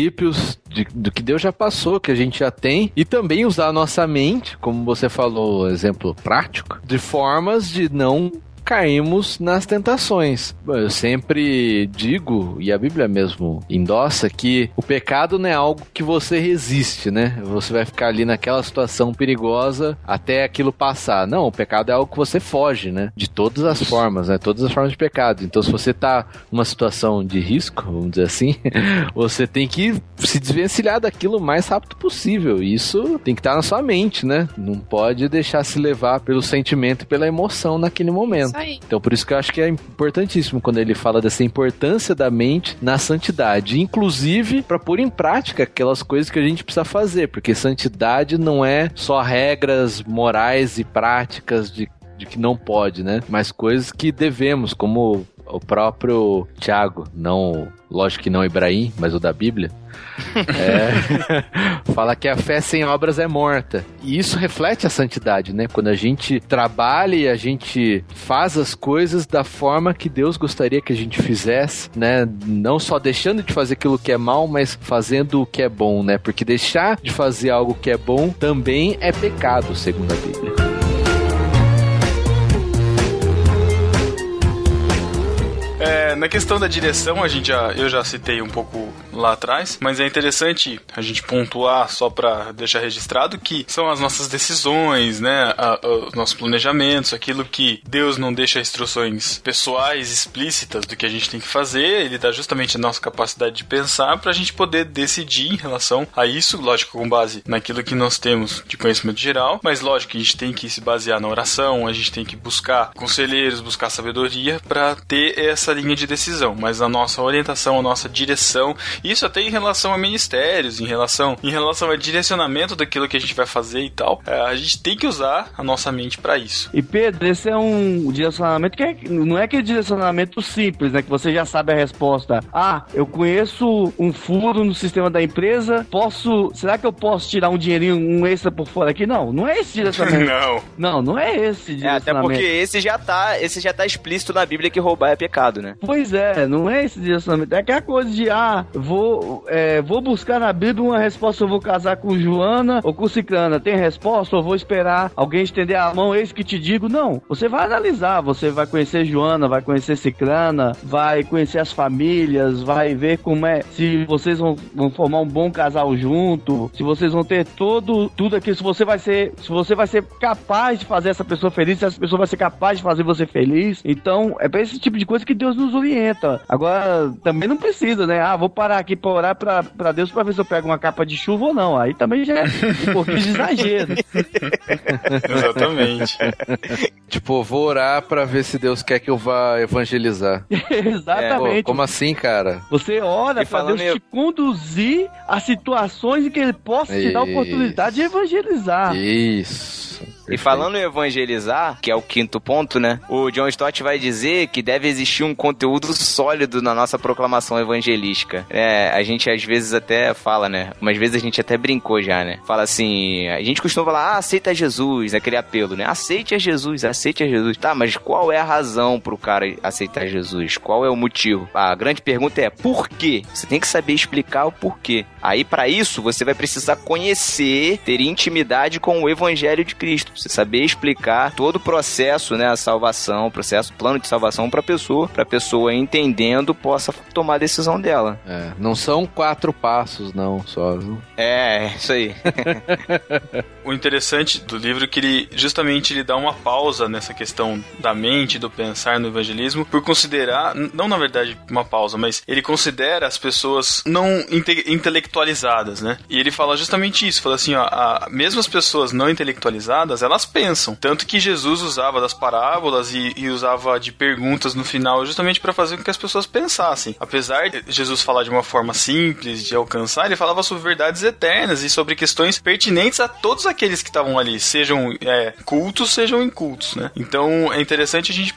de- do que Deus já passou, que a gente já tem, e também usar a nossa mente, como você falou, exemplo prático, de formas de não caímos nas tentações. Eu sempre digo, e a Bíblia mesmo endossa, que o pecado não é algo que você resiste, né? Você vai ficar ali naquela situação perigosa até aquilo passar. Não, o pecado é algo que você foge, né? De todas as formas, né? Todas as formas de pecado. Então, se você tá numa situação de risco, vamos dizer assim, você tem que se desvencilhar daquilo o mais rápido possível. Isso tem que estar na sua mente, né? Não pode deixar se levar pelo sentimento e pela emoção naquele momento. Aí. Então, por isso que eu acho que é importantíssimo quando ele fala dessa importância da mente na santidade, inclusive para pôr em prática aquelas coisas que a gente precisa fazer, porque santidade não é só regras morais e práticas de, de que não pode, né? Mas coisas que devemos, como o próprio Tiago, não, lógico que não Ibrahim, mas o da Bíblia, é, fala que a fé sem obras é morta. E isso reflete a santidade, né? Quando a gente trabalha e a gente faz as coisas da forma que Deus gostaria que a gente fizesse, né? Não só deixando de fazer aquilo que é mal, mas fazendo o que é bom, né? Porque deixar de fazer algo que é bom também é pecado, segundo a Bíblia. É, É, na questão da direção, a gente já, eu já citei um pouco lá atrás, mas é interessante a gente pontuar só para deixar registrado que são as nossas decisões, né, a- a- os nossos planejamentos, aquilo que Deus não deixa instruções pessoais explícitas do que a gente tem que fazer, ele dá justamente a nossa capacidade de pensar para a gente poder decidir em relação a isso, lógico, com base naquilo que nós temos de conhecimento geral, mas lógico a gente tem que se basear na oração, a gente tem que buscar conselheiros, buscar sabedoria para ter essa linha de decisão, mas a nossa orientação, a nossa direção, isso até em relação a ministérios, em relação em relação ao direcionamento daquilo que a gente vai fazer e tal, é, a gente tem que usar a nossa mente para isso. E Pedro, esse é um direcionamento que é- não é aquele direcionamento simples, né? Que você já sabe a resposta. Ah, eu conheço um furo no sistema da empresa, posso. Será que eu posso tirar um dinheirinho, um extra por fora aqui? Não, não é esse direcionamento. Não. não, não é esse É, direcionamento. até porque esse já tá, esse já tá explícito na Bíblia que roubar é pecado, né? Pois é, não é esse direcionamento. É aquela coisa de, ah, vou, é, vou buscar na Bíblia uma resposta eu vou casar com Joana ou com Ciclana. Tem resposta ou vou esperar alguém estender a mão, eis que te digo? Não. Você vai analisar, você vai conhecer Joana, vai conhecer Ciclana, vai conhecer as famílias, vai ver como é, se vocês vão, vão formar um bom casal junto, se vocês vão ter todo, tudo aquilo, se você vai ser, se você vai ser capaz de fazer essa pessoa feliz, se essa pessoa vai ser capaz de fazer você feliz. Então, é pra esse tipo de coisa que Deus nos orienta. Agora, também não precisa, né? Ah, vou parar aqui pra orar pra, pra Deus pra ver se eu pego uma capa de chuva ou não. Aí também já é um pouquinho de exagero. Exatamente. Tipo, vou orar pra ver se Deus quer que eu vá evangelizar. Pô, Exatamente. como assim, cara? Você ora E pra Deus te conduzir a situações em que ele possa te dar a Isso. oportunidade de evangelizar. Isso. E falando em evangelizar, que é o quinto ponto, né? O John Stott vai dizer que deve existir um conteúdo sólido na nossa proclamação evangelística. É, a gente às vezes até fala, né? Umas vezes a gente até brincou já, né? Fala assim, a gente costuma falar, ah, aceita Jesus, aquele apelo, né? Aceite a Jesus, aceite a Jesus. Tá, mas qual é a razão pro cara aceitar Jesus? Qual é o motivo? A grande pergunta é, por quê? Você tem que saber explicar o porquê. Aí, para isso, você vai precisar conhecer, ter intimidade com o evangelho de Cristo. Você saber explicar todo o processo, né, a salvação, o processo, o plano de salvação para pessoa, para pessoa entendendo possa tomar a decisão dela. É, não são quatro passos, não, só. viu? É, isso aí. O interessante do livro é que ele justamente ele dá uma pausa nessa questão da mente, do pensar no evangelismo, por considerar, não na verdade uma pausa, mas ele considera as pessoas não inte- intelectualizadas, né? E ele fala justamente isso, fala assim, ó, a, mesmo as pessoas não intelectualizadas, elas pensam. Tanto que Jesus usava das parábolas e, e usava de perguntas no final justamente para fazer com que as pessoas pensassem. Apesar de Jesus falar de uma forma simples de alcançar, ele falava sobre verdades eternas e sobre questões pertinentes a todos aqueles que estavam ali, sejam é, cultos, sejam incultos, né? Então é interessante a gente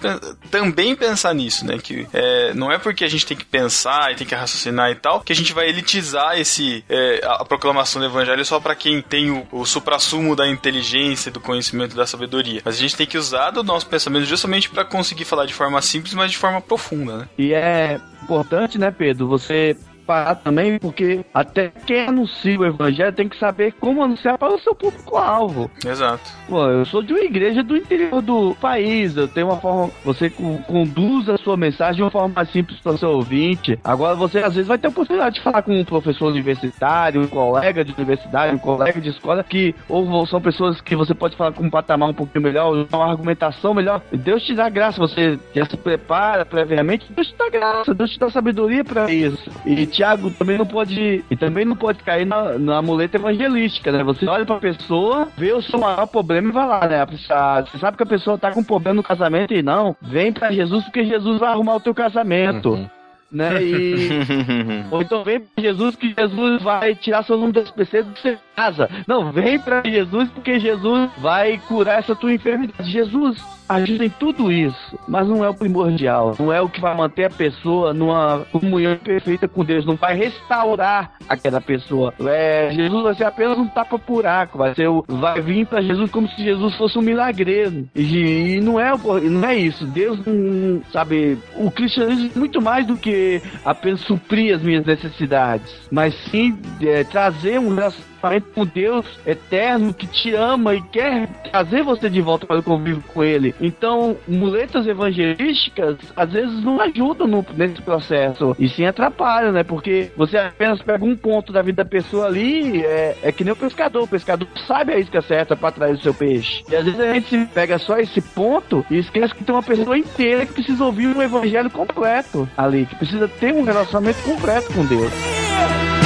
também pensar nisso, né? Que é, não é porque a gente tem que pensar e tem que raciocinar e tal que a gente vai elitizar esse é, a, a proclamação do evangelho só para quem tem o, o suprassumo da inteligência, do conhecimento, da sabedoria. Mas a gente tem que usar do nosso pensamento justamente para conseguir falar de forma simples, mas de forma profunda, né? E é importante, né, Pedro, você parar também, porque até quem anuncia o evangelho tem que saber como anunciar para o seu público-alvo. Exato. Pô, eu sou de uma igreja do interior do país, eu tenho uma forma, você co- conduz a sua mensagem de uma forma mais simples para o seu ouvinte. Agora você às vezes vai ter a oportunidade de falar com um professor universitário, um colega de universidade, um colega de escola, que ou são pessoas que você pode falar com um patamar um pouquinho melhor, uma argumentação melhor. Deus te dá graça, você já se prepara previamente, Deus te dá graça, Deus te dá sabedoria para isso. E Tiago também não pode, e também não pode cair na, na muleta evangelística, né? Você olha pra pessoa, vê o seu maior problema e vai lá, né? A Você sabe que a pessoa tá com problema no casamento e não, vem pra Jesus porque Jesus vai arrumar o teu casamento. Né? E. Ou então vem pra Jesus que Jesus vai tirar seu nome das PCs do seu casa. Não, vem pra Jesus porque Jesus vai curar essa tua enfermidade. Jesus ajuda em tudo isso, mas não é o primordial. Não é o que vai manter a pessoa numa comunhão perfeita com Deus. Não vai restaurar aquela pessoa. É, Jesus vai ser apenas um tapa-buraco. Vai, ser o, vai vir pra Jesus como se Jesus fosse um milagreiro. E, e não, é, o- não é isso. Deus não. Sabe, o cristianismo é muito mais do que apenas suprir as minhas necessidades, mas sim é, trazer um relacionamento com Deus eterno que te ama e quer trazer você de volta para o convívio com Ele. Então, muletas evangelísticas às vezes não ajudam no- nesse processo e sim atrapalham, né? Porque você apenas pega um ponto da vida da pessoa ali, é, é que nem o pescador. O pescador sabe a isca certa para atrair o seu peixe. E às vezes a gente pega só esse ponto e esquece que tem uma pessoa inteira que precisa ouvir um evangelho completo ali, que precisa ter um relacionamento completo com Deus.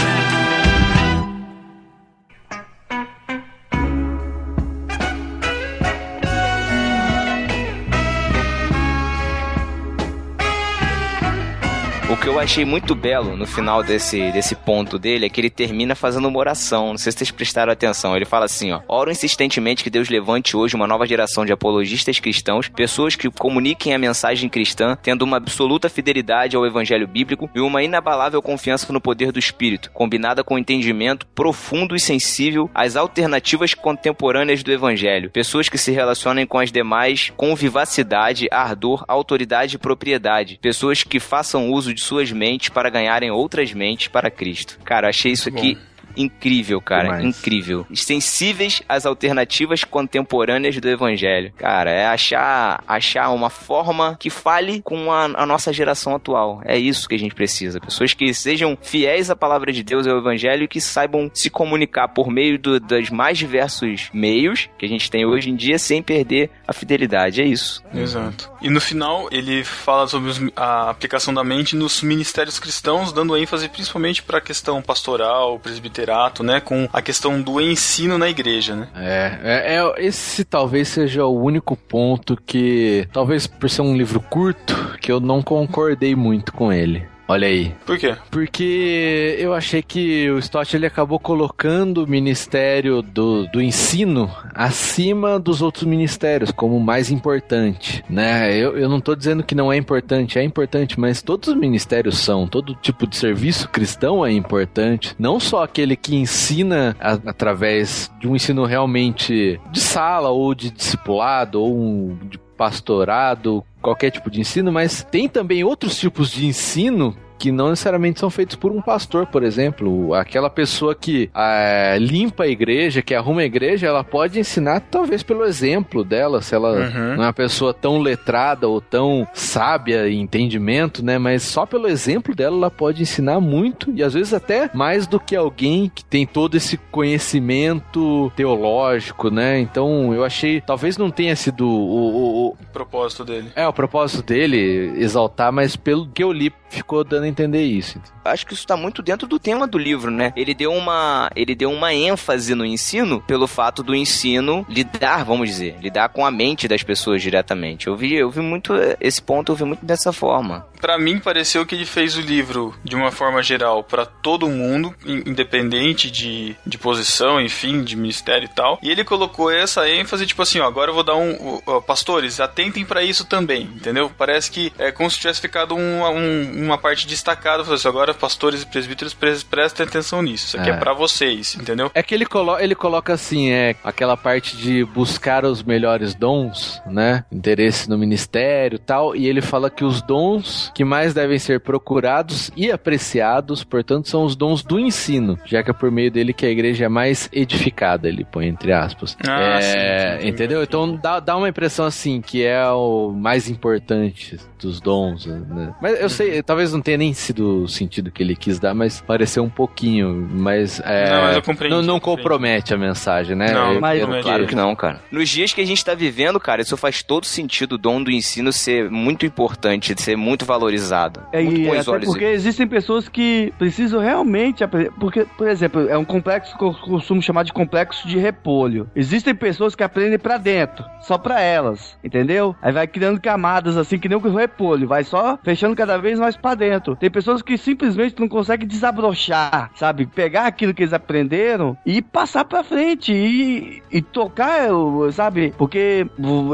Que eu achei muito belo no final desse, desse ponto dele é que ele termina fazendo uma oração. Não sei se vocês prestaram atenção. Ele fala assim, ó. Oro insistentemente que Deus levante hoje uma nova geração de apologistas cristãos, pessoas que comuniquem a mensagem cristã, tendo uma absoluta fidelidade ao evangelho bíblico e uma inabalável confiança no poder do Espírito, combinada com um entendimento profundo e sensível às alternativas contemporâneas do evangelho. Pessoas que se relacionem com as demais com vivacidade, ardor, autoridade e propriedade. Pessoas que façam uso de suas mentes para ganharem outras mentes para Cristo. Cara, achei isso aqui incrível, cara, Demais. incrível. Sensíveis às alternativas contemporâneas do evangelho. Cara, é achar achar uma forma que fale com a, a nossa geração atual. É isso que a gente precisa. Pessoas que sejam fiéis à palavra de Deus e ao evangelho e que saibam se comunicar por meio do, dos mais diversos meios que a gente tem hoje em dia sem perder a fidelidade. É isso. Exato. E no final, ele fala sobre os- a aplicação da mente nos ministérios cristãos, dando ênfase principalmente para a questão pastoral, presbiterato, né? Com a questão do ensino na igreja, né? É, é, é- esse talvez seja o único ponto que, talvez por ser um livro curto, que eu não concordei muito com ele. Olha aí. Por quê? Porque eu achei que o Stott ele acabou colocando o ministério do, do ensino acima dos outros ministérios como mais importante, né? Eu, eu não tô dizendo que não é importante, é importante, mas todos os ministérios são, todo tipo de serviço cristão é importante, não só aquele que ensina a- através de um ensino realmente de sala ou de discipulado ou um, de pastorado, qualquer tipo de ensino, mas tem também outros tipos de ensino que não necessariamente são feitos por um pastor, por exemplo. Aquela pessoa que ah, limpa a igreja, que arruma a igreja, ela pode ensinar talvez pelo exemplo dela, se ela Uhum. não é uma pessoa tão letrada ou tão sábia em entendimento, né? Mas só pelo exemplo dela ela pode ensinar muito e às vezes até mais do que alguém que tem todo esse conhecimento teológico, né? Então eu achei, talvez não tenha sido o- o- o, O propósito dele. é, o propósito dele exaltar, mas pelo que eu li, ficou dando a entender isso. acho que isso tá muito dentro do tema do livro, né? Ele deu uma, ele deu uma ênfase no ensino pelo fato do ensino lidar, vamos dizer, lidar com a mente das pessoas diretamente. Eu vi, eu vi muito esse ponto, eu vi muito dessa forma. Pra mim, pareceu que ele fez o livro de uma forma geral pra todo mundo, in- independente de, de posição, enfim, de ministério e tal. E ele colocou essa ênfase, tipo assim, ó, agora eu vou dar um. ó, pastores, atentem pra isso também, entendeu? Parece que é como se tivesse ficado um, um, uma parte destacada, falou assim, agora pastores e presbíteros pre- prestem atenção nisso, isso aqui é, É. pra vocês, entendeu? É que ele, colo ele coloca assim, é aquela parte de buscar os melhores dons, né? Interesse no ministério e tal. E ele fala que os dons que mais devem ser procurados e apreciados, portanto, são os dons do ensino, já que é por meio dele que a igreja é mais edificada, ele põe entre aspas. Ah, É, sim, sim. entendeu? Então dá, dá uma impressão assim, que é o mais importante dos dons, né? Mas eu sei, talvez não tenha nem sido o sentido que ele quis dar, mas pareceu um pouquinho, mas é, Não, mas eu compreendi, não, não eu compromete a mensagem, né? Não, Eu mas- compromete. Claro que não, cara. Nos dias que a gente tá vivendo, cara, isso faz todo sentido o dom do ensino ser muito importante, ser muito valorizado. É, muito e até olhos. porque existem pessoas que precisam realmente aprender. Porque, por exemplo, é um complexo que eu costumo chamar de complexo de repolho. Existem pessoas que aprendem pra dentro, só pra elas, entendeu? Aí vai criando camadas assim que nem o repolho, vai só fechando cada vez mais pra dentro. Tem pessoas que simplesmente não conseguem desabrochar, sabe? Pegar aquilo que eles aprenderam e passar pra frente e, e tocar, sabe? Porque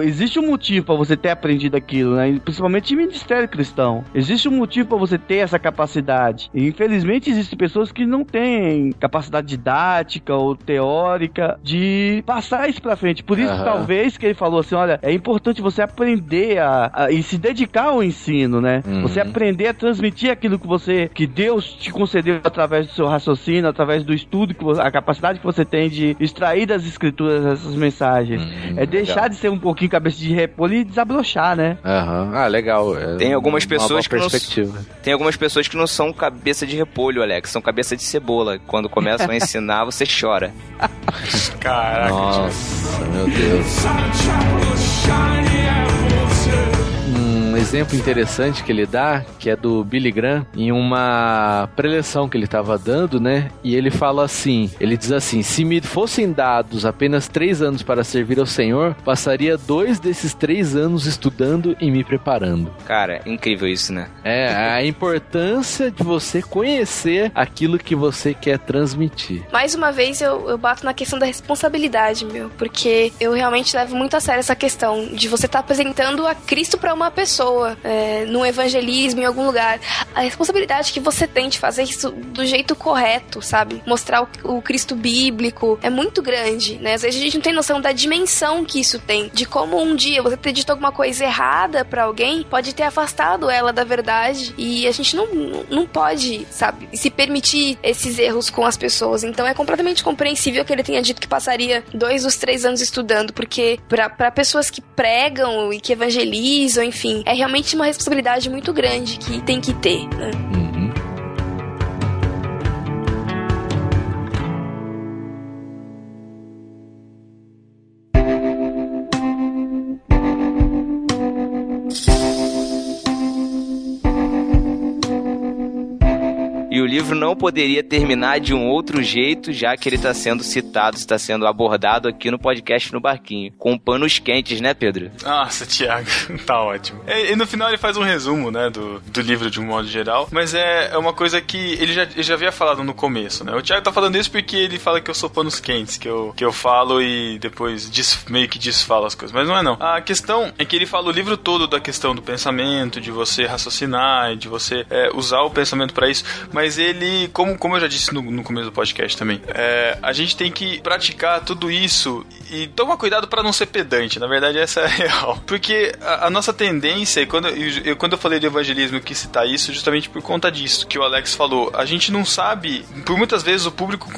existe um motivo pra você ter aprendido aquilo, né? Principalmente em ministério cristão. Existe um motivo pra você ter essa capacidade. E infelizmente existem pessoas que não têm capacidade didática ou teórica de passar isso pra frente. Por isso, Aham. talvez, que ele falou assim: olha, é importante você aprender a, a- e se dedicar ao ensino, né? Uhum. Você aprender a transmitir aquilo que você, que Deus te concedeu através do seu raciocínio, através do estudo, que vo- a capacidade que você tem de extrair das escrituras essas mensagens. Hum, é deixar legal. de ser um pouquinho cabeça de repolho e desabrochar, né? Aham. Ah, legal. É Tem algumas uma pessoas boa que não- perspectiva. Tem algumas pessoas que não são cabeça de repolho, Alex, são cabeça de cebola. Quando começam a ensinar, você chora. Caraca, Nossa, meu Deus. Um exemplo interessante que ele dá, que é do Billy Graham, em uma preleção que ele estava dando, né? E ele fala assim: ele diz assim: se me fossem dados apenas três anos para servir ao Senhor, passaria dois desses três anos estudando e me preparando. Cara, incrível isso, né? É a importância de você conhecer aquilo que você quer transmitir. Mais uma vez eu, eu bato na questão da responsabilidade, meu, porque eu realmente levo muito a sério essa questão de você estar apresentando a Cristo pra uma pessoa, é, num evangelismo, em algum lugar. A responsabilidade que você tem de fazer isso do jeito correto, sabe? Mostrar o, o Cristo bíblico é muito grande, né? Às vezes a gente não tem noção da dimensão que isso tem, de como um dia você ter dito alguma coisa errada pra alguém pode ter afastado ela da verdade e a gente não, não pode, sabe, se permitir esses erros com as pessoas. Então é completamente compreensível que ele tenha dito que passaria dois dos três anos estudando, porque pra pessoas que pregam e que evangelizam, enfim, é realmente uma responsabilidade muito grande que tem que ter, né? Uhum. Livro não poderia terminar de um outro jeito, já que ele está sendo citado, está sendo abordado aqui no podcast no Barquinho. Com panos quentes, né, Pedro? Nossa, Thiago, tá ótimo. E, e no final ele faz um resumo, né, do, do livro de um modo geral, mas é, é uma coisa que ele já, ele já havia falado no começo, né? O Thiago tá falando isso porque ele fala que eu sou panos quentes, que eu, que eu falo e depois meio que desfalo as coisas, mas não é não. A questão é que ele fala o livro todo da questão do pensamento, de você raciocinar, de você é, usar o pensamento pra isso, mas ele, como, como eu já disse no, no começo do podcast também, é, a gente tem que praticar tudo isso e tomar cuidado pra não ser pedante, na verdade essa é a real. Porque a, a nossa tendência, e quando eu, eu- quando eu falei de evangelismo, quis citar isso justamente por conta disso, que o Alex falou. A gente não sabe, por muitas vezes o público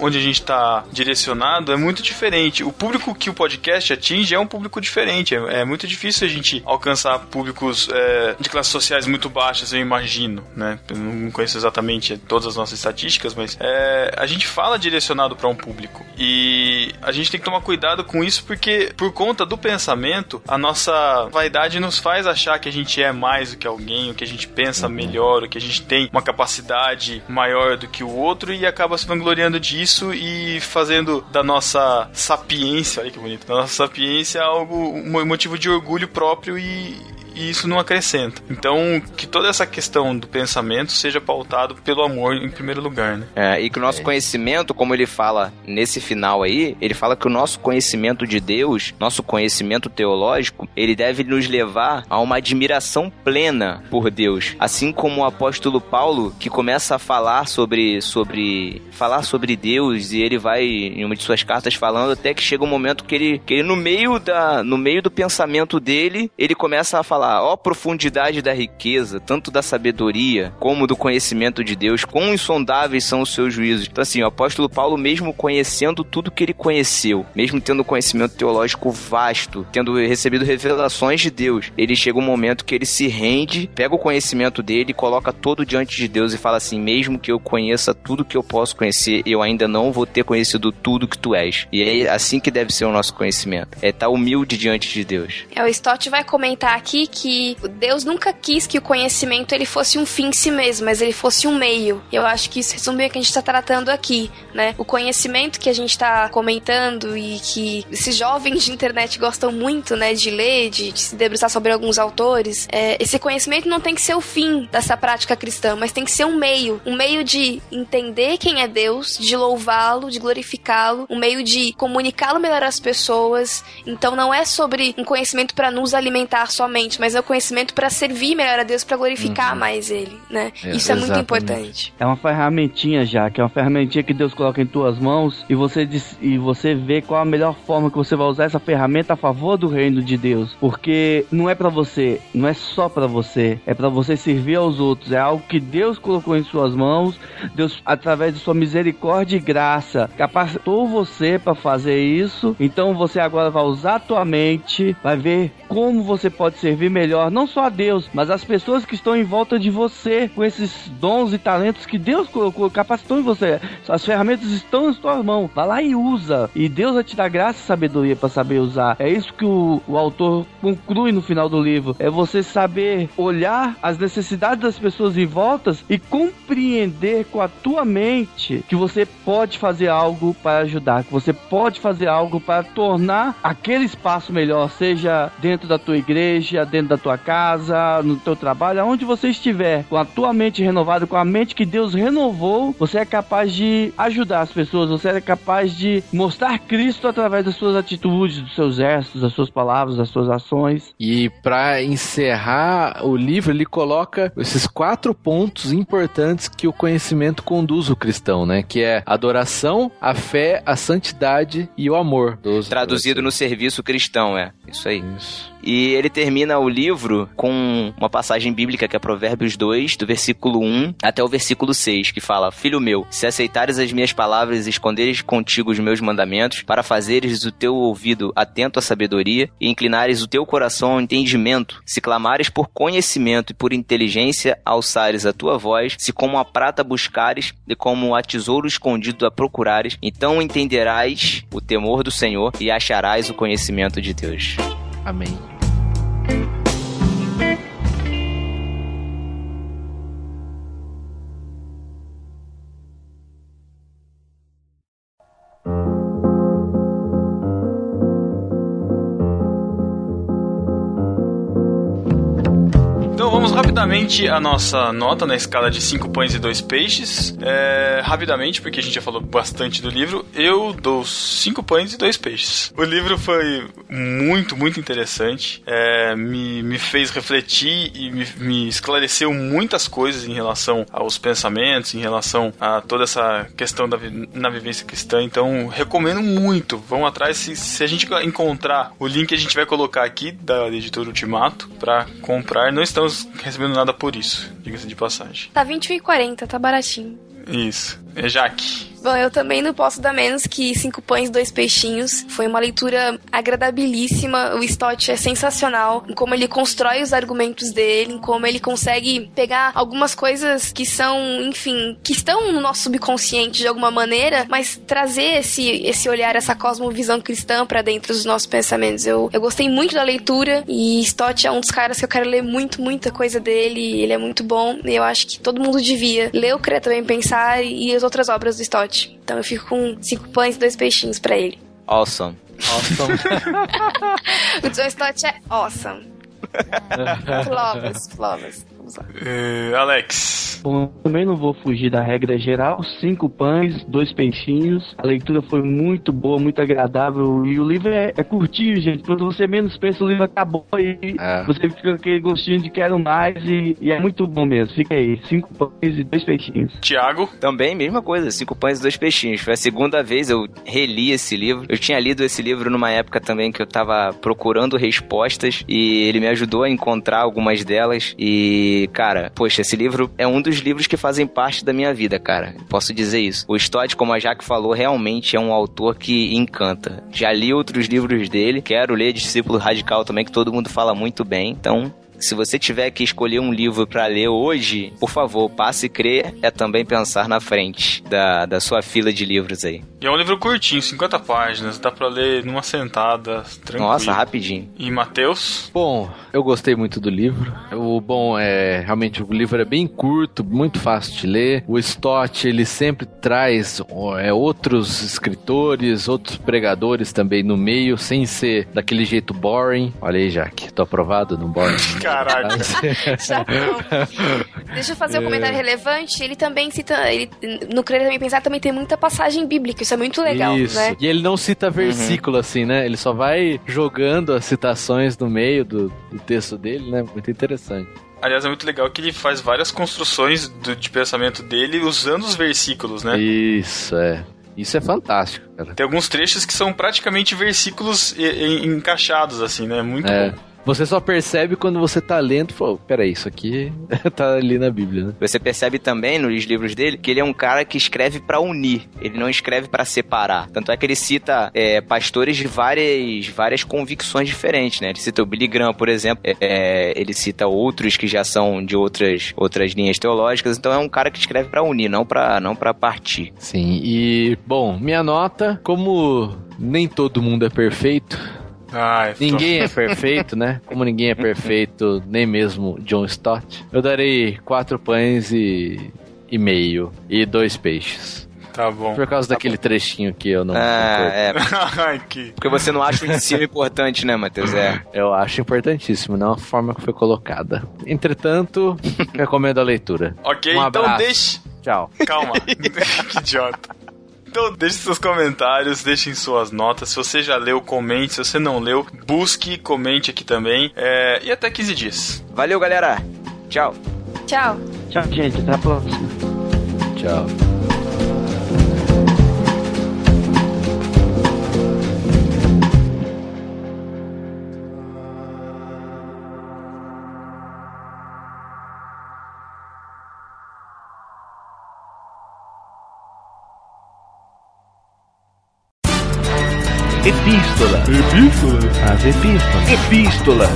onde a gente tá direcionado é muito diferente. O público que o podcast atinge é um público diferente. É, é muito difícil a gente alcançar públicos é, de classes sociais muito baixas, eu imagino, né? Eu não conheço exatamente todas as nossas estatísticas, mas é, a gente fala direcionado para um público. E a gente tem que tomar cuidado com isso porque, por conta do pensamento, a nossa vaidade nos faz achar que a gente é mais do que alguém, o que a gente pensa melhor, o que a gente tem uma capacidade maior do que o outro e acaba se vangloriando disso e fazendo da nossa sapiência, olha que bonito, da nossa sapiência algo, um motivo de orgulho próprio e, e isso não acrescenta. Então, que toda essa questão do pensamento seja pautado pelo amor em primeiro lugar, né? É, e que o nosso conhecimento, como ele fala nesse final aí, ele fala que o nosso conhecimento de Deus, nosso conhecimento teológico, ele deve nos levar a uma admiração plena por Deus. Assim como o apóstolo Paulo, que começa a falar sobre, sobre falar sobre Deus e ele vai em uma de suas cartas falando até que chega um momento que ele, que ele no meio da no meio do pensamento dele, ele começa a falar, ó profundidade da riqueza, tanto da sabedoria como do conhecimento de Deus, quão insondáveis são os seus juízos. Então assim, o apóstolo Paulo mesmo conhecendo tudo que ele conheceu, mesmo tendo conhecimento teológico vasto, tendo recebido revelações de Deus, ele chega um momento que ele se rende, pega o conhecimento dele, coloca todo diante de Deus e fala assim: mesmo que eu conheça tudo que eu posso conhecer, eu ainda não vou ter conhecido tudo que tu és. E é assim que deve ser o nosso conhecimento. É estar humilde diante de Deus. É, o Stott vai comentar aqui que Deus nunca quis que o conhecimento ele fosse um fim em si mesmo, mas ele fosse um meio. Eu acho que isso resume o que a gente está tratando aqui, né? O conhecimento que a gente está comentando e que esses jovens de internet gostam muito, né, de ler, de, de se debruçar sobre alguns autores, é, esse conhecimento não tem que ser o fim dessa prática cristã, mas tem que ser um meio, um meio de entender quem é Deus, de louvá-lo, de glorificá-lo, um meio de comunicá-lo melhor às pessoas. Então não é sobre um conhecimento para nos alimentar somente, mas é o conhecimento para servir melhor a Deus, para glorificar uhum. mais Ele, né? É, Isso é exatamente. muito importante. É uma ferramentinha já, que é uma ferramentinha que Deus coloca em tuas mãos e você diz, e você vê qual a melhor forma que você vai usar essa ferramenta a favor do reino de Deus, porque não é para você, não é só para você, é para você servir aos outros, é algo que Deus colocou em suas mãos, Deus através de sua misericórdia e graça capacitou você para fazer isso. Então você agora vai usar a tua mente, vai ver como você pode servir melhor, não só a Deus, mas as pessoas que estão em volta de você, com esses dons e talentos que Deus colocou, capacitou em você. As ferramentas estão em sua mão. Vai lá e usa. E Deus vai te dar graça e sabedoria para saber usar. É isso que o, o autor conclui no final do livro. É você saber olhar as necessidades das pessoas em volta e compreender com a tua mente que você pode fazer algo para ajudar, que você pode fazer algo para tornar aquele espaço melhor, seja dentro da tua igreja, dentro da tua casa, no teu trabalho, aonde você estiver, com a tua mente renovada, com a mente que Deus renovou, você é capaz de ajudar as pessoas, você é capaz de mostrar Cristo através das suas atitudes, dos seus gestos, das suas palavras, das suas ações. E para encerrar o livro, ele coloca esses quatro pontos importantes que o conhecimento conduz o cristão, né? Que é a adoração, a fé, a santidade e o amor. Traduzido no serviço cristão, é. Isso aí. Isso. E ele termina o livro com uma passagem bíblica que é Provérbios 2, do versículo 1 até o versículo 6, que fala: Filho meu, se aceitares as minhas palavras e esconderes contigo os meus mandamentos, para fazeres o teu ouvido atento à sabedoria e inclinares o teu coração ao entendimento, se clamares por conhecimento e por inteligência, alçares a tua voz, se como a prata buscares e como a tesouro escondido a procurares, então entenderás o temor do Senhor e acharás o conhecimento de Deus. Amém. Rapidamente a nossa nota na escala de 5 pães e 2 peixes. É, rapidamente, porque a gente já falou bastante do livro, eu dou 5 pães e 2 peixes. O livro foi muito, muito interessante. É, me, me fez refletir e me, me esclareceu muitas coisas em relação aos pensamentos, em relação a toda essa questão da na vivência cristã. Então, recomendo muito. Vão atrás. Se, se a gente encontrar o link, a gente vai colocar aqui da editora Ultimato para comprar. Não estamos recebendo nada por isso, diga-se de passagem. Tá 21,40, tá baratinho. Isso. É Jaque. Bom, eu também não posso dar menos que Cinco Pães, Dois Peixinhos. Foi uma leitura agradabilíssima. O Stott é sensacional em como ele constrói os argumentos dele, em como ele consegue pegar algumas coisas que são, enfim, que estão no nosso subconsciente de alguma maneira, mas trazer esse, esse olhar, essa cosmovisão cristã para dentro dos nossos pensamentos. Eu, eu gostei muito da leitura e Stott é um dos caras que eu quero ler muito, muita coisa dele. Ele é muito bom e eu acho que todo mundo devia ler o Crer Também Pensar e as outras obras do Stott. Então eu fico com cinco pães e dois peixinhos para ele. Awesome. Awesome. o John Stott é awesome. Flawless, flawless. Vamos lá. É, Alex. Bom, também não vou fugir da regra geral. Cinco pães, dois peixinhos. A leitura foi muito boa, muito agradável. E o livro é, é curtinho, gente. Quando você menos pensa, o livro acabou e É. você fica com aquele gostinho de quero mais. E, e é muito bom mesmo. Fica aí. Cinco pães e dois peixinhos. Tiago. Também, mesma coisa, Cinco Pães e Dois Peixinhos. Foi a segunda vez eu reli esse livro. Eu tinha lido esse livro numa época também que eu tava procurando respostas e ele me ajudou a encontrar algumas delas. E, cara, poxa, esse livro é um dos livros que fazem parte da minha vida, cara. Posso dizer isso. O Stott, como a Jaque falou, realmente é um autor que encanta. Já li outros livros dele, quero ler Discípulo Radical também, que todo mundo fala muito bem. Então, se você tiver que escolher um livro pra ler hoje, por favor, passe e crer é também pensar na frente da, da sua fila de livros aí. E é um livro curtinho, 50 páginas. Dá pra ler numa sentada, tranquilo. Nossa, rapidinho. E Matheus? Bom, eu gostei muito do livro. O bom é realmente o livro é bem curto, muito fácil de ler. O Stott ele sempre traz ó, é, outros escritores, outros pregadores também no meio, sem ser daquele jeito boring. Olha aí, Jaque, tô aprovado no boring. Caraca. Deixa eu fazer um comentário relevante. Ele também cita. Ele, no Crer Também Pensar também tem muita passagem bíblica. Isso é muito legal, Isso. né? E ele não cita versículo assim, né? Ele só vai jogando as citações no meio do, do texto dele, né? Muito interessante. Aliás, é muito legal que ele faz várias construções do- de pensamento dele usando os versículos, né? Isso, é. Isso é fantástico, cara. Tem alguns trechos que são praticamente versículos e- e- encaixados, assim, né? Muito É. bom. Você só percebe quando você tá lendo e fala, peraí, isso aqui tá ali na Bíblia, né? Você percebe também nos livros dele que ele é um cara que escreve pra unir, ele não escreve pra separar. Tanto é que ele cita é, pastores de várias, várias convicções diferentes, né? Ele cita o Billy Graham, por exemplo, é, é, ele cita outros que já são de outras, outras linhas teológicas. Então é um cara que escreve pra unir, não pra não para partir. Sim, e, bom, minha nota, como nem todo mundo é perfeito, Ai, ninguém é perfeito, né? Como ninguém é perfeito, nem mesmo John Stott, eu darei quatro pães e, e meio, e dois peixes. Tá bom. Por causa daquele trechinho que eu não Ah, é. Que... Porque você não acha o ensino importante, né, Matheus? É. Eu acho importantíssimo, não a forma que foi colocada. Entretanto, recomendo a leitura. Ok, Um então deixe... Tchau. Calma. que idiota. Então deixe seus comentários, deixem suas notas. Se você já leu, comente. Se você não leu, busque, comente aqui também. É, E até 15 dias. Valeu, galera. Tchau. Tchau. Tchau, gente. Até a próxima. Tchau. Epístola. Epístola. As epístolas. Epístola.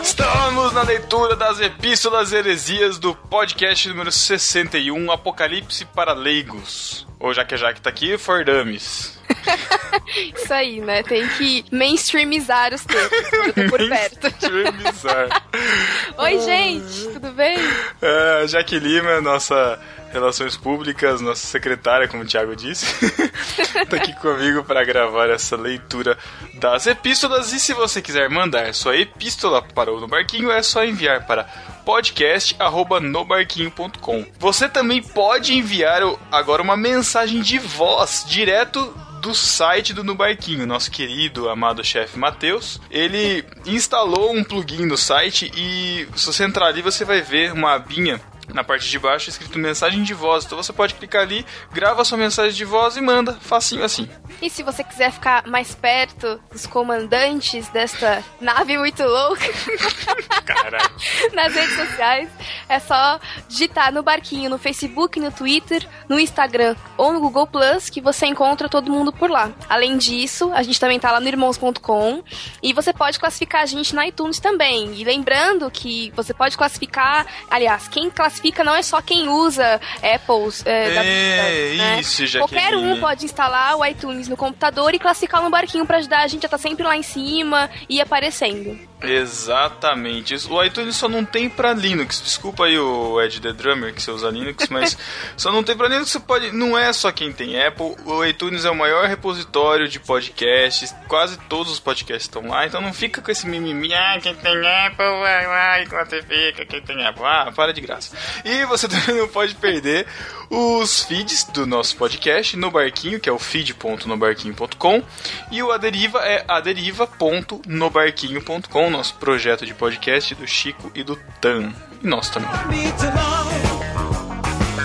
Estamos na leitura das Epístolas Heresias do podcast número 61, Apocalipse para Leigos. Ou já que a Jaque tá aqui, Fordames. Isso aí, né? Tem que mainstreamizar os textos. Por perto. Extremizar. Oi, gente, tudo bem? É, Jaque Lima, nossa Relações Públicas, nossa secretária, como o Thiago disse, tá aqui comigo para gravar essa leitura das epístolas. E se você quiser mandar sua epístola para o No Barquinho, é só enviar para podcast@nobarquinho.com. Você também pode enviar agora uma mensagem de voz direto do site do Nubarquinho, nosso querido, amado chefe Matheus. Ele instalou um plugin no site e se você entrar ali, você vai ver uma abinha na parte de baixo escrito mensagem de voz. Então você pode clicar ali, grava sua mensagem de voz e manda, facinho assim. E se você quiser ficar mais perto dos comandantes desta nave muito louca nas redes sociais, é só digitar no barquinho no Facebook, no Twitter, no Instagram ou no Google Plus que você encontra todo mundo por lá. Além disso, a gente também tá lá no irmãos.com e você pode classificar a gente na iTunes também. E lembrando que você pode classificar, aliás, quem classificar especifica não é só quem usa Apples. É, da- É, né? isso, Qualquer um pode instalar o iTunes no computador e classificar no barquinho pra ajudar a gente a estar sempre lá em cima e aparecendo. Exatamente. O iTunes só não tem pra Linux. Desculpa aí o Ed The Drummer que você usa Linux, mas só não tem pra Linux. Você pode. Não é só quem tem Apple. O iTunes é o maior repositório de podcasts. Quase todos os podcasts estão lá. Então não fica com esse mimimi. Ah, quem tem Apple, ai, ai, classifica. Quem tem Apple. Ah, para de graça. E você também não pode perder os feeds do nosso podcast no Barquinho, que é o feed.nobarquinho.com. E o Aderiva é aderiva.nobarquinho.com, nosso projeto de podcast do Chico e do Tan. E nós também.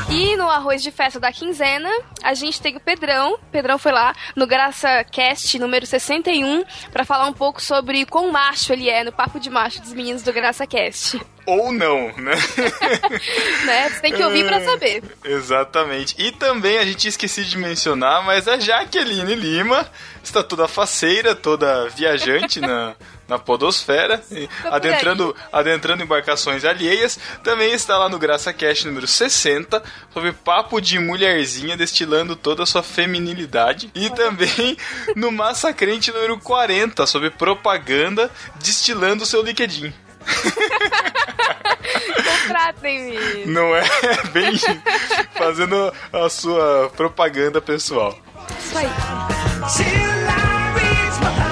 E no arroz de festa da quinzena, a gente tem o Pedrão. Pedrão foi lá no Graça Cast número 61 pra falar um pouco sobre quão macho ele é no papo de macho dos meninos do Graça Cast. Ou não, né? né? Você tem que ouvir pra saber. Exatamente. E também a gente esqueci de mencionar, mas a Jaqueline Lima está toda faceira, toda viajante na, na podosfera, por adentrando, adentrando embarcações alheias. Também está lá no Graça Cash número 60, sobre papo de mulherzinha destilando toda a sua feminilidade. E também no Massacrente número 40, sobre propaganda destilando o seu LinkedIn. Contratem-me. Não é bem fazendo a sua propaganda pessoal. Isso aí.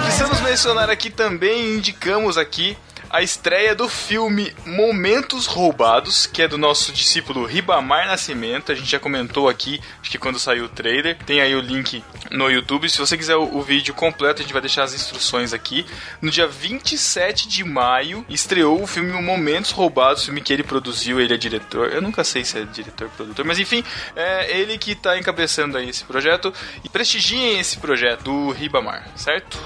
Precisamos mencionar aqui também, indicamos aqui a estreia do filme Momentos Roubados, que é do nosso discípulo Ribamar Nascimento. A gente já comentou aqui, acho que quando saiu o trailer. Tem aí o link no YouTube. Se você quiser o, o vídeo completo, a gente vai deixar as instruções aqui. No dia 27 de maio, estreou o filme Momentos Roubados, filme que ele produziu, ele é diretor. Eu nunca sei se é diretor, produtor, mas enfim, é ele que está encabeçando aí esse projeto. E prestigiem esse projeto do Ribamar, certo?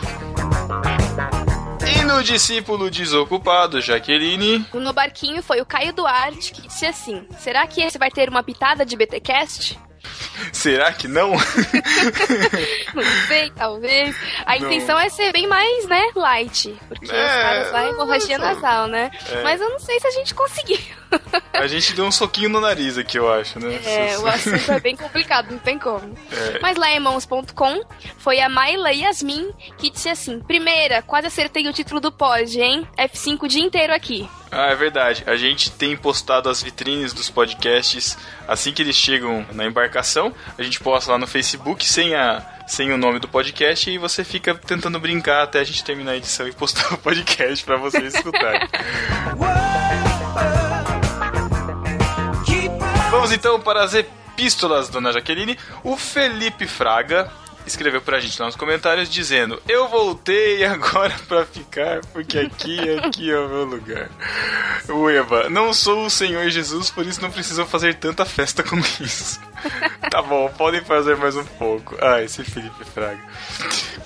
E no discípulo desocupado, Jaqueline. No Barquinho foi o Caio Duarte que disse assim: será que esse vai ter uma pitada de BTcast? Será que não? Não sei, talvez. A Não. intenção é ser bem mais, né, light. Porque É, os caras lá hemorragia mas, nasal, né? é. Mas eu não sei se a gente conseguiu. A gente deu um soquinho no nariz aqui, eu acho, né? É, o assunto é bem complicado, não tem como. É. Mas lá em mãos.com foi a Maila Yasmin que disse assim: primeira, quase acertei o título do pod, hein? F5 o dia inteiro aqui. Ah, é verdade. A gente tem postado as vitrines dos podcasts assim que eles chegam na embarcação. A gente posta lá no Facebook sem, a, sem o nome do podcast e você fica tentando brincar até a gente terminar a edição e postar o podcast pra vocês escutarem. Vamos então para as epístolas, dona Jaqueline. O Felipe Fraga escreveu pra gente lá nos comentários dizendo: Eu voltei agora pra ficar, porque aqui, aqui é o meu lugar. O Eva, não sou o Senhor Jesus, por isso não precisam fazer tanta festa como isso. tá bom, podem fazer mais um pouco. Ah, esse Felipe Fraga.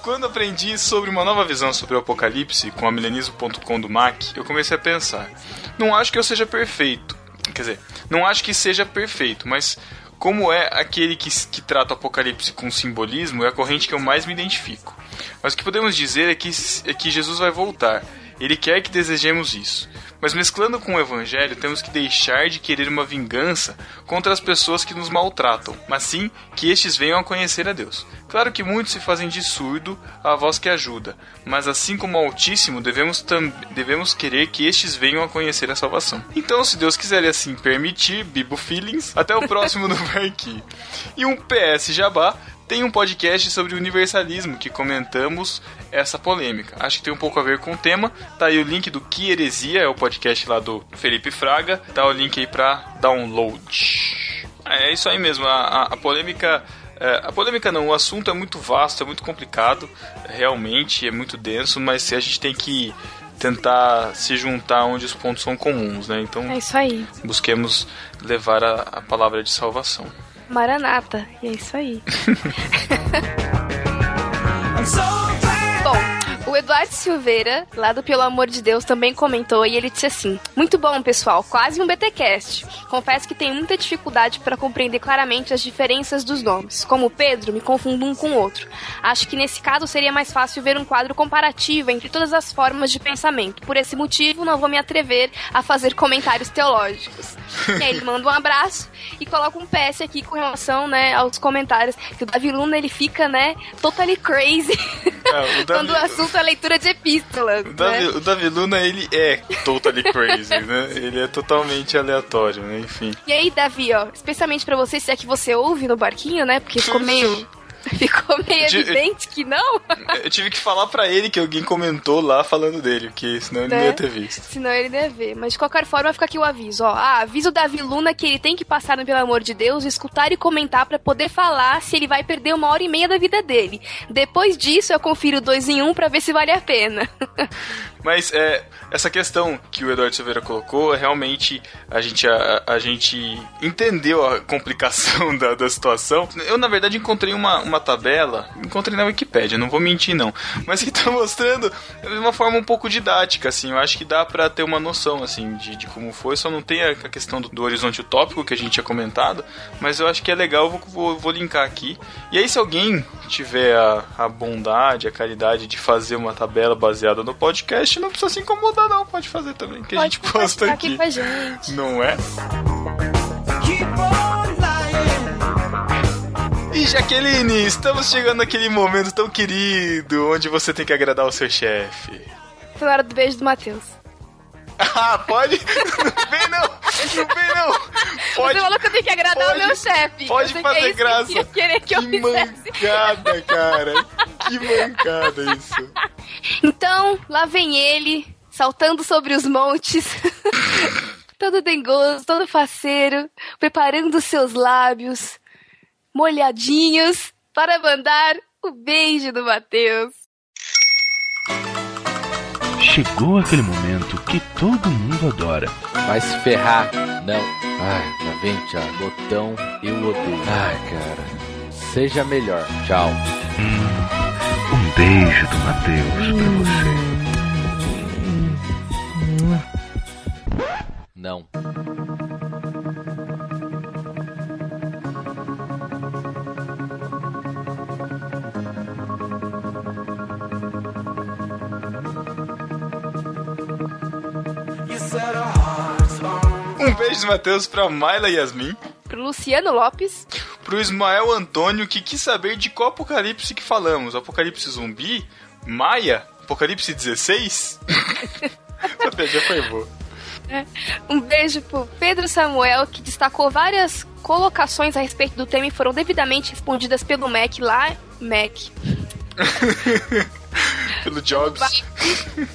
Quando aprendi sobre uma nova visão sobre o apocalipse com a milenismo.com do Mac, eu comecei a pensar: não acho que eu seja perfeito. Quer dizer, não acho que seja perfeito, mas como é aquele que, que trata o apocalipse com simbolismo, é a corrente que eu mais me identifico. Mas o que podemos dizer é que, é que Jesus vai voltar. Ele quer que desejemos isso. Mas mesclando com o evangelho, temos que deixar de querer uma vingança contra as pessoas que nos maltratam, mas sim que estes venham a conhecer a Deus. Claro que muitos se fazem de surdo à voz que ajuda, mas assim como o Altíssimo, devemos, devemos querer que estes venham a conhecer a salvação. Então, se Deus quiser assim permitir, Bibo Feelings, até o próximo no Barquinho. E um PS Jabá, tem um podcast sobre universalismo que comentamos essa polêmica. Acho que tem um pouco a ver com o tema. Tá aí o link do Que Heresia, é o podcast lá do Felipe Fraga. Tá o link aí pra download. É isso aí mesmo, a, a- a polêmica. é, a polêmica não, o assunto é muito vasto, é muito complicado, realmente é muito denso, mas a gente tem que tentar se juntar onde os pontos são comuns, né? Então É isso aí. busquemos levar a, a palavra de salvação. Maranata. E é isso aí. O Eduardo Silveira, lá do Pelo Amor de Deus, também comentou e ele disse assim: Muito bom, pessoal, quase um BTcast. Confesso que tenho muita dificuldade para compreender claramente as diferenças dos nomes. Como Pedro, me confundo um com o outro. Acho que nesse caso seria mais fácil ver um quadro comparativo entre todas as formas de pensamento. Por esse motivo, não vou me atrever a fazer comentários teológicos. E aí ele manda um abraço e coloca um PS aqui com relação, né, aos comentários. Que o Davi Luna, ele fica, né, totally crazy É, Davi- quando o assunto é leitura de epístolas, O Davi, né? o Davi Luna, ele é totally crazy, né? Ele é totalmente aleatório, né? Enfim. E aí, Davi, ó, especialmente pra você, se é que você ouve no barquinho, né? Porque ficou meio. Ficou meio De- evidente que não. Eu tive que falar pra ele que alguém comentou lá falando dele, porque senão ele não Né? ia ter visto. Senão ele deve ver. Mas de qualquer forma, fica aqui o aviso, ó. Ah, avisa o Davi Luna que ele tem que passar no Pelo Amor de Deus, escutar e comentar pra poder falar se ele vai perder uma hora e meia da vida dele. Depois disso, eu confiro dois em um pra ver se vale a pena. Mas é, essa questão que o Eduardo Silveira colocou, realmente a gente, a, a gente entendeu a complicação da, da situação. Eu, na verdade, encontrei uma, uma tabela, encontrei na Wikipédia, não vou mentir não, mas que tá mostrando de uma forma um pouco didática, assim, eu acho que dá pra ter uma noção, assim, de, de como foi, só não tem a, a questão do, do horizonte utópico que a gente tinha comentado, mas eu acho que é legal, vou, vou, vou linkar aqui. E aí, se alguém tiver a, a bondade, a caridade de fazer uma tabela baseada no podcast, não precisa se incomodar não, pode fazer também, que a gente Pode posta aqui. aqui com a gente. Não é? E Jaqueline, estamos chegando naquele momento tão querido onde você tem que agradar o seu chefe. Foi na hora do beijo do Matheus. Ah, pode? Não vem não! Não vem não! Pode, Você falou que eu tenho que agradar pode- o meu chefe. pode fazer que é graça. Que querer que eu que fizesse. mancada, cara! Que mancada isso! Então, lá vem ele, saltando sobre os montes, todo dengoso, todo faceiro, preparando seus lábios, molhadinhos, para mandar o beijo do Matheus. Chegou aquele momento que todo mundo adora. Vai se ferrar. Não. Ai, lá vem, tchau. Botão, eu odeio. Ai, cara. Seja melhor. Tchau. Um beijo do Matheus pra você. Não. Beijo do Matheus pra Mayla Yasmin, Pro Luciano Lopes, pro Ismael Antônio, que quis saber de qual apocalipse que falamos. Apocalipse zumbi? Maia? Apocalipse 16? Essa piadinha foi boa. um beijo pro Pedro Samuel, que destacou várias colocações a respeito do tema e foram devidamente respondidas pelo Mac lá. Mac. Pelo Jobs.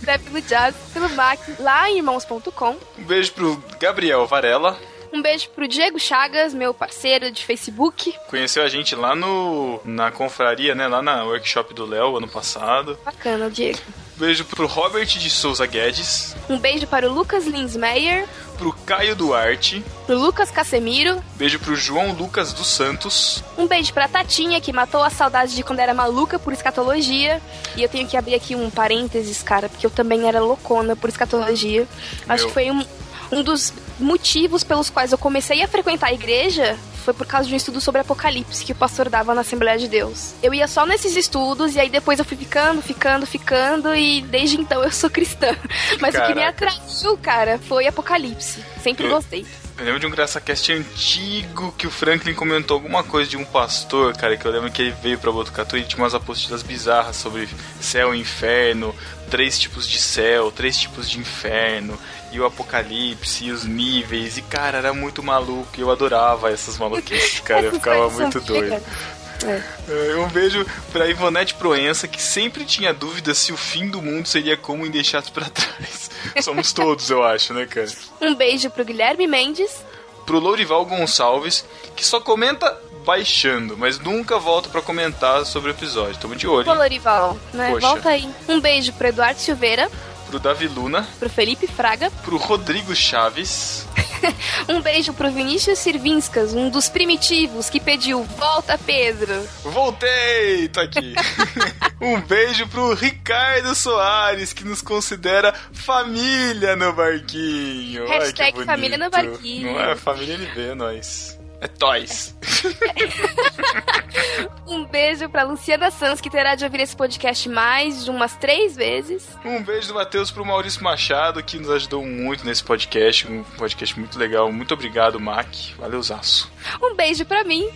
né, pelo Jazz, pelo Mac, lá em irmãos.com. Um beijo pro Gabriel Varela. Um beijo pro Diego Chagas, meu parceiro de Facebook. Conheceu a gente lá no na confraria, né? Lá na workshop do Léo ano passado. Bacana, Diego. Beijo pro Robert de Souza Guedes. Um beijo para o Lucas Linsmeyer, Pro Caio Duarte. pro Lucas Casemiro. Beijo pro João Lucas dos Santos. Um beijo pra Tatinha, que matou a saudade de quando era maluca por escatologia. E eu tenho que abrir aqui um parênteses, cara, porque eu também era loucona por escatologia. Acho Meu. que foi um, um dos motivos pelos quais eu comecei a frequentar a igreja. Foi por causa de um estudo sobre Apocalipse que o pastor dava na Assembleia de Deus. Eu ia só nesses estudos e aí depois eu fui ficando, ficando, ficando e desde então eu sou cristã. Mas o que me Caraca. atraiu, cara, foi Apocalipse. Sempre gostei. Eu lembro de um GraçaCast antigo que o Franklin comentou alguma coisa de um pastor, cara, que eu lembro que ele veio pra Botucatu e tinha umas apostilas bizarras sobre céu e inferno, três tipos de céu, três tipos de inferno, e o apocalipse, e os níveis, e cara, era muito maluco, e eu adorava essas maluquices, cara, eu ficava muito doido. É, Um beijo pra Ivonete Proença, que sempre tinha dúvida se o fim do mundo seria como em Deixados pra Trás. Somos todos, eu acho, né, cara? Um beijo pro Guilherme Mendes. pro Lourival Gonçalves, que só comenta baixando, mas nunca volta pra comentar sobre o episódio. Tamo de olho. Pô, hein? Lorival, né? Poxa. Volta aí. Um beijo pro Eduardo Silveira, Pro Davi Luna, pro Felipe Fraga, pro Rodrigo Chaves, Um beijo pro Vinícius Sirvinskas, um dos primitivos que pediu Volta Pedro. Voltei! Tô aqui. um beijo pro Ricardo Soares, que nos considera família no barquinho. Ai, Hashtag bonito. família no barquinho. Não é família NB, nós. É Toys. Um beijo pra Luciana Sanz, que terá de ouvir esse podcast mais de umas três vezes. Um beijo do Matheus pro Maurício Machado, que nos ajudou muito nesse podcast. Um podcast muito legal. Muito obrigado, Mac. Valeu, Zaço. Um beijo pra mim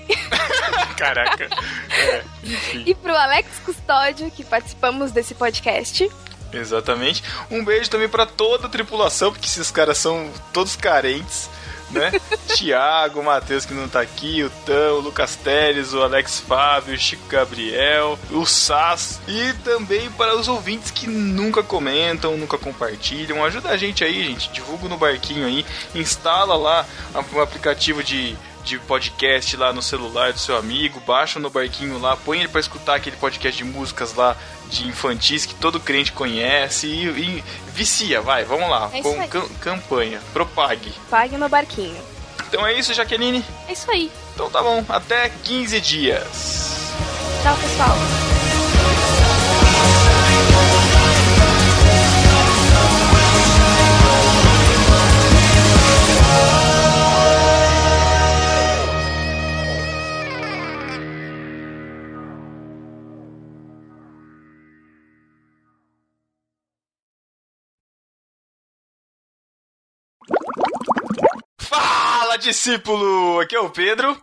Caraca. É, enfim. e pro Alex Custódio, que participamos desse podcast. Exatamente. Um beijo também pra toda a tripulação, porque esses caras são todos carentes, né? Tiago, o Matheus que não tá aqui, o Tão, o Lucas Teres, o Alex Fábio, o Chico Gabriel, o Sass e também para os ouvintes que nunca comentam, nunca compartilham. Ajuda a gente aí, gente. Divulga no barquinho aí, instala lá o aplicativo de de podcast lá no celular do seu amigo, baixa no barquinho lá, põe ele pra escutar aquele podcast de músicas lá de infantis que todo crente conhece e, e vicia, vai, vamos lá, É com cam- campanha, propague. Pague no barquinho. Então é isso, Jaqueline? É isso aí. Então tá bom, até 15 dias. Tchau, pessoal. Discípulo! Aqui é o Pedro.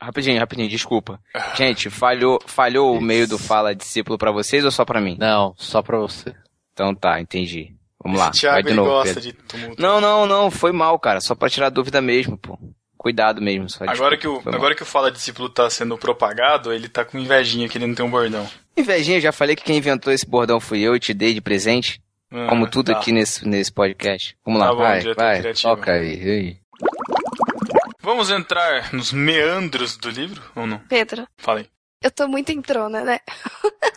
Rapidinho, rapidinho, desculpa. Gente, falhou, falhou o meio do fala discípulo pra vocês ou só pra mim? Não, só pra você. Então tá, entendi. Vamos lá, Esse Thiago vai de ele novo. gosta Pedro. de tumulto. Não, não, não, foi mal, cara. Só pra tirar dúvida mesmo, pô. Cuidado mesmo. Só Agora desculpa, que, o, mal. agora que o Fala Discípulo tá sendo propagado, ele tá com invejinha que ele não tem um bordão. Invejinha, já falei que quem inventou esse bordão fui eu e te dei de presente. Ah, como tudo tá. aqui nesse, nesse podcast. Vamos lá. Tá bom, vai, vai, criativo. toca aí, aí. Vamos entrar nos meandros do livro ou não? Pedro, Fala aí. Eu tô muito entrona, né?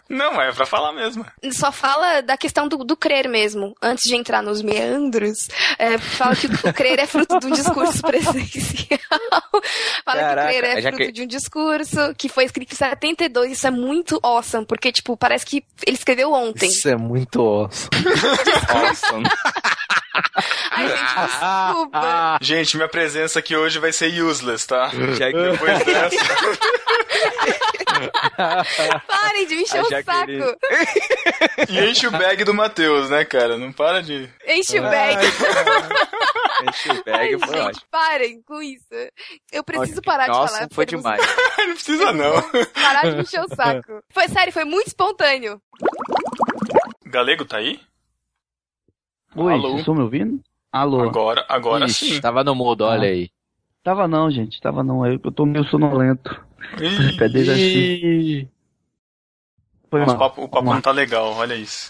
Não, é pra falar mesmo. Só fala da questão do, do crer mesmo. Antes de entrar nos meandros, é, fala que o crer é fruto de um discurso presencial. fala Caraca, que o crer é fruto que- de um discurso que foi escrito em 72. Isso é muito awesome, porque, tipo, parece que ele escreveu ontem. Isso é muito osso. Awesome. Ai, gente, desculpa. Gente, minha presença aqui hoje vai ser useless, tá? Já que- Depois dessa. Parem de me encher o saco. E enche o bag do Matheus, né, cara? Não para de. Enche o bag. Enche o Ai, bag, foi gente, ótimo. parem com isso. Eu preciso Ótimo. parar de Nossa, falar. foi porque demais. não precisa, não. Parar de me encher o saco. Foi sério, foi muito espontâneo. Galego tá aí? Oi, Alô? vocês estão me ouvindo? Alô. Agora, agora Ixi, sim. tava no mudo, olha aí. Tava não, gente. Tava não. Eu, eu tô meio sonolento. Cadê já Ih, Foi nossa, o papo, o papo não tá legal, olha isso.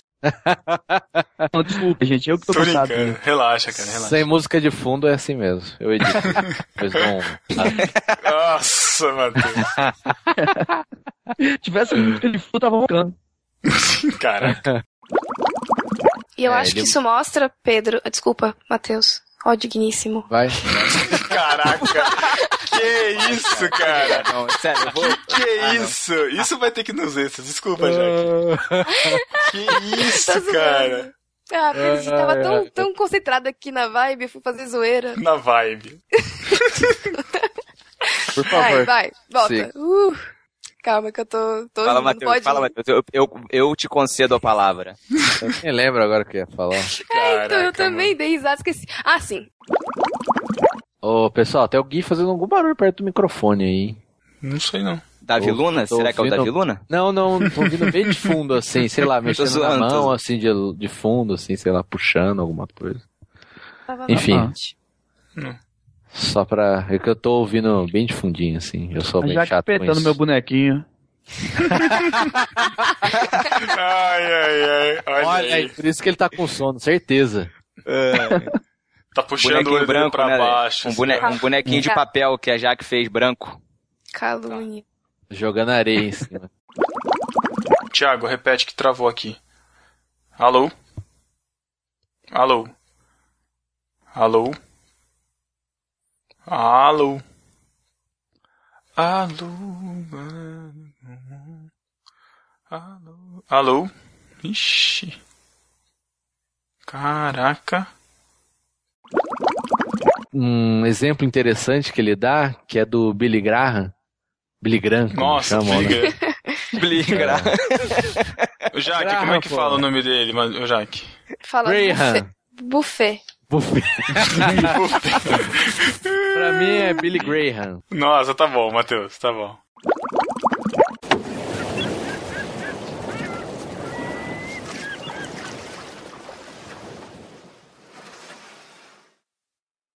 Não, desculpa, gente. Eu que tô Tô cansado. Relaxa, cara, relaxa. Sem música de fundo é assim mesmo. Eu edito. Dou um- Nossa, Matheus. Se tivesse música de fundo, tava roncando. Caraca. E eu É, acho ele- que isso mostra, Pedro. Desculpa, Matheus. Ó, digníssimo. Vai. Caraca. Que isso, cara. Não, sério, eu vou. Que isso? Isso vai ter que nos extras. Desculpa, Jaque. Que Tô isso, cara. Ah, Pedro, a gente tava tão, tão concentrado aqui na vibe, eu fui fazer zoeira. Na vibe. Por Vai, favor. vai, volta. Sim. Uh, calma que eu tô. tô Fala, Matheus. pode Fala. Matheus. Eu, eu, eu te concedo a palavra. Eu nem lembro agora o que eu ia falar. É, então eu também dei risada, esqueci. Ah, sim. Ô, pessoal, tem alguém fazendo algum barulho perto do microfone aí. Não sei, não. Davi Luna? Será que é o ouvindo- Davi Luna? Não, não, tô ouvindo bem de fundo, assim, sei lá, mexendo na zoando, tô mão, assim, de, de fundo, assim, sei lá, puxando alguma coisa. Tava Enfim. Só pra. É que eu tô ouvindo bem de fundinho, assim. Eu sou bem Já chato isso. meu bonequinho. Ai, ai, ai. Olha, Olha aí, aí. por isso que ele tá com sono, certeza. Tá puxando o Bonequinho olho dele branco, pra né? baixo. Um, assim, bone- um bonequinho de Tá. papel que a Jaque fez branco. Calúnia. Jogando areia em cima. Tiago, repete que travou aqui. Alô? Alô? Alô? Alô. Alô. Alô. Alô. Ixi. Caraca. Um exemplo interessante que ele dá, que é do Billy Graham. Billy Graham, como Nossa, chamam, né? Billy Graham. Graham. O Jaque, Graham, como é que pô. fala o nome dele, o Jaque? Fala Graham. buffet. Buffet. pra mim é Billy Graham. Nossa, tá bom, Matheus, tá bom.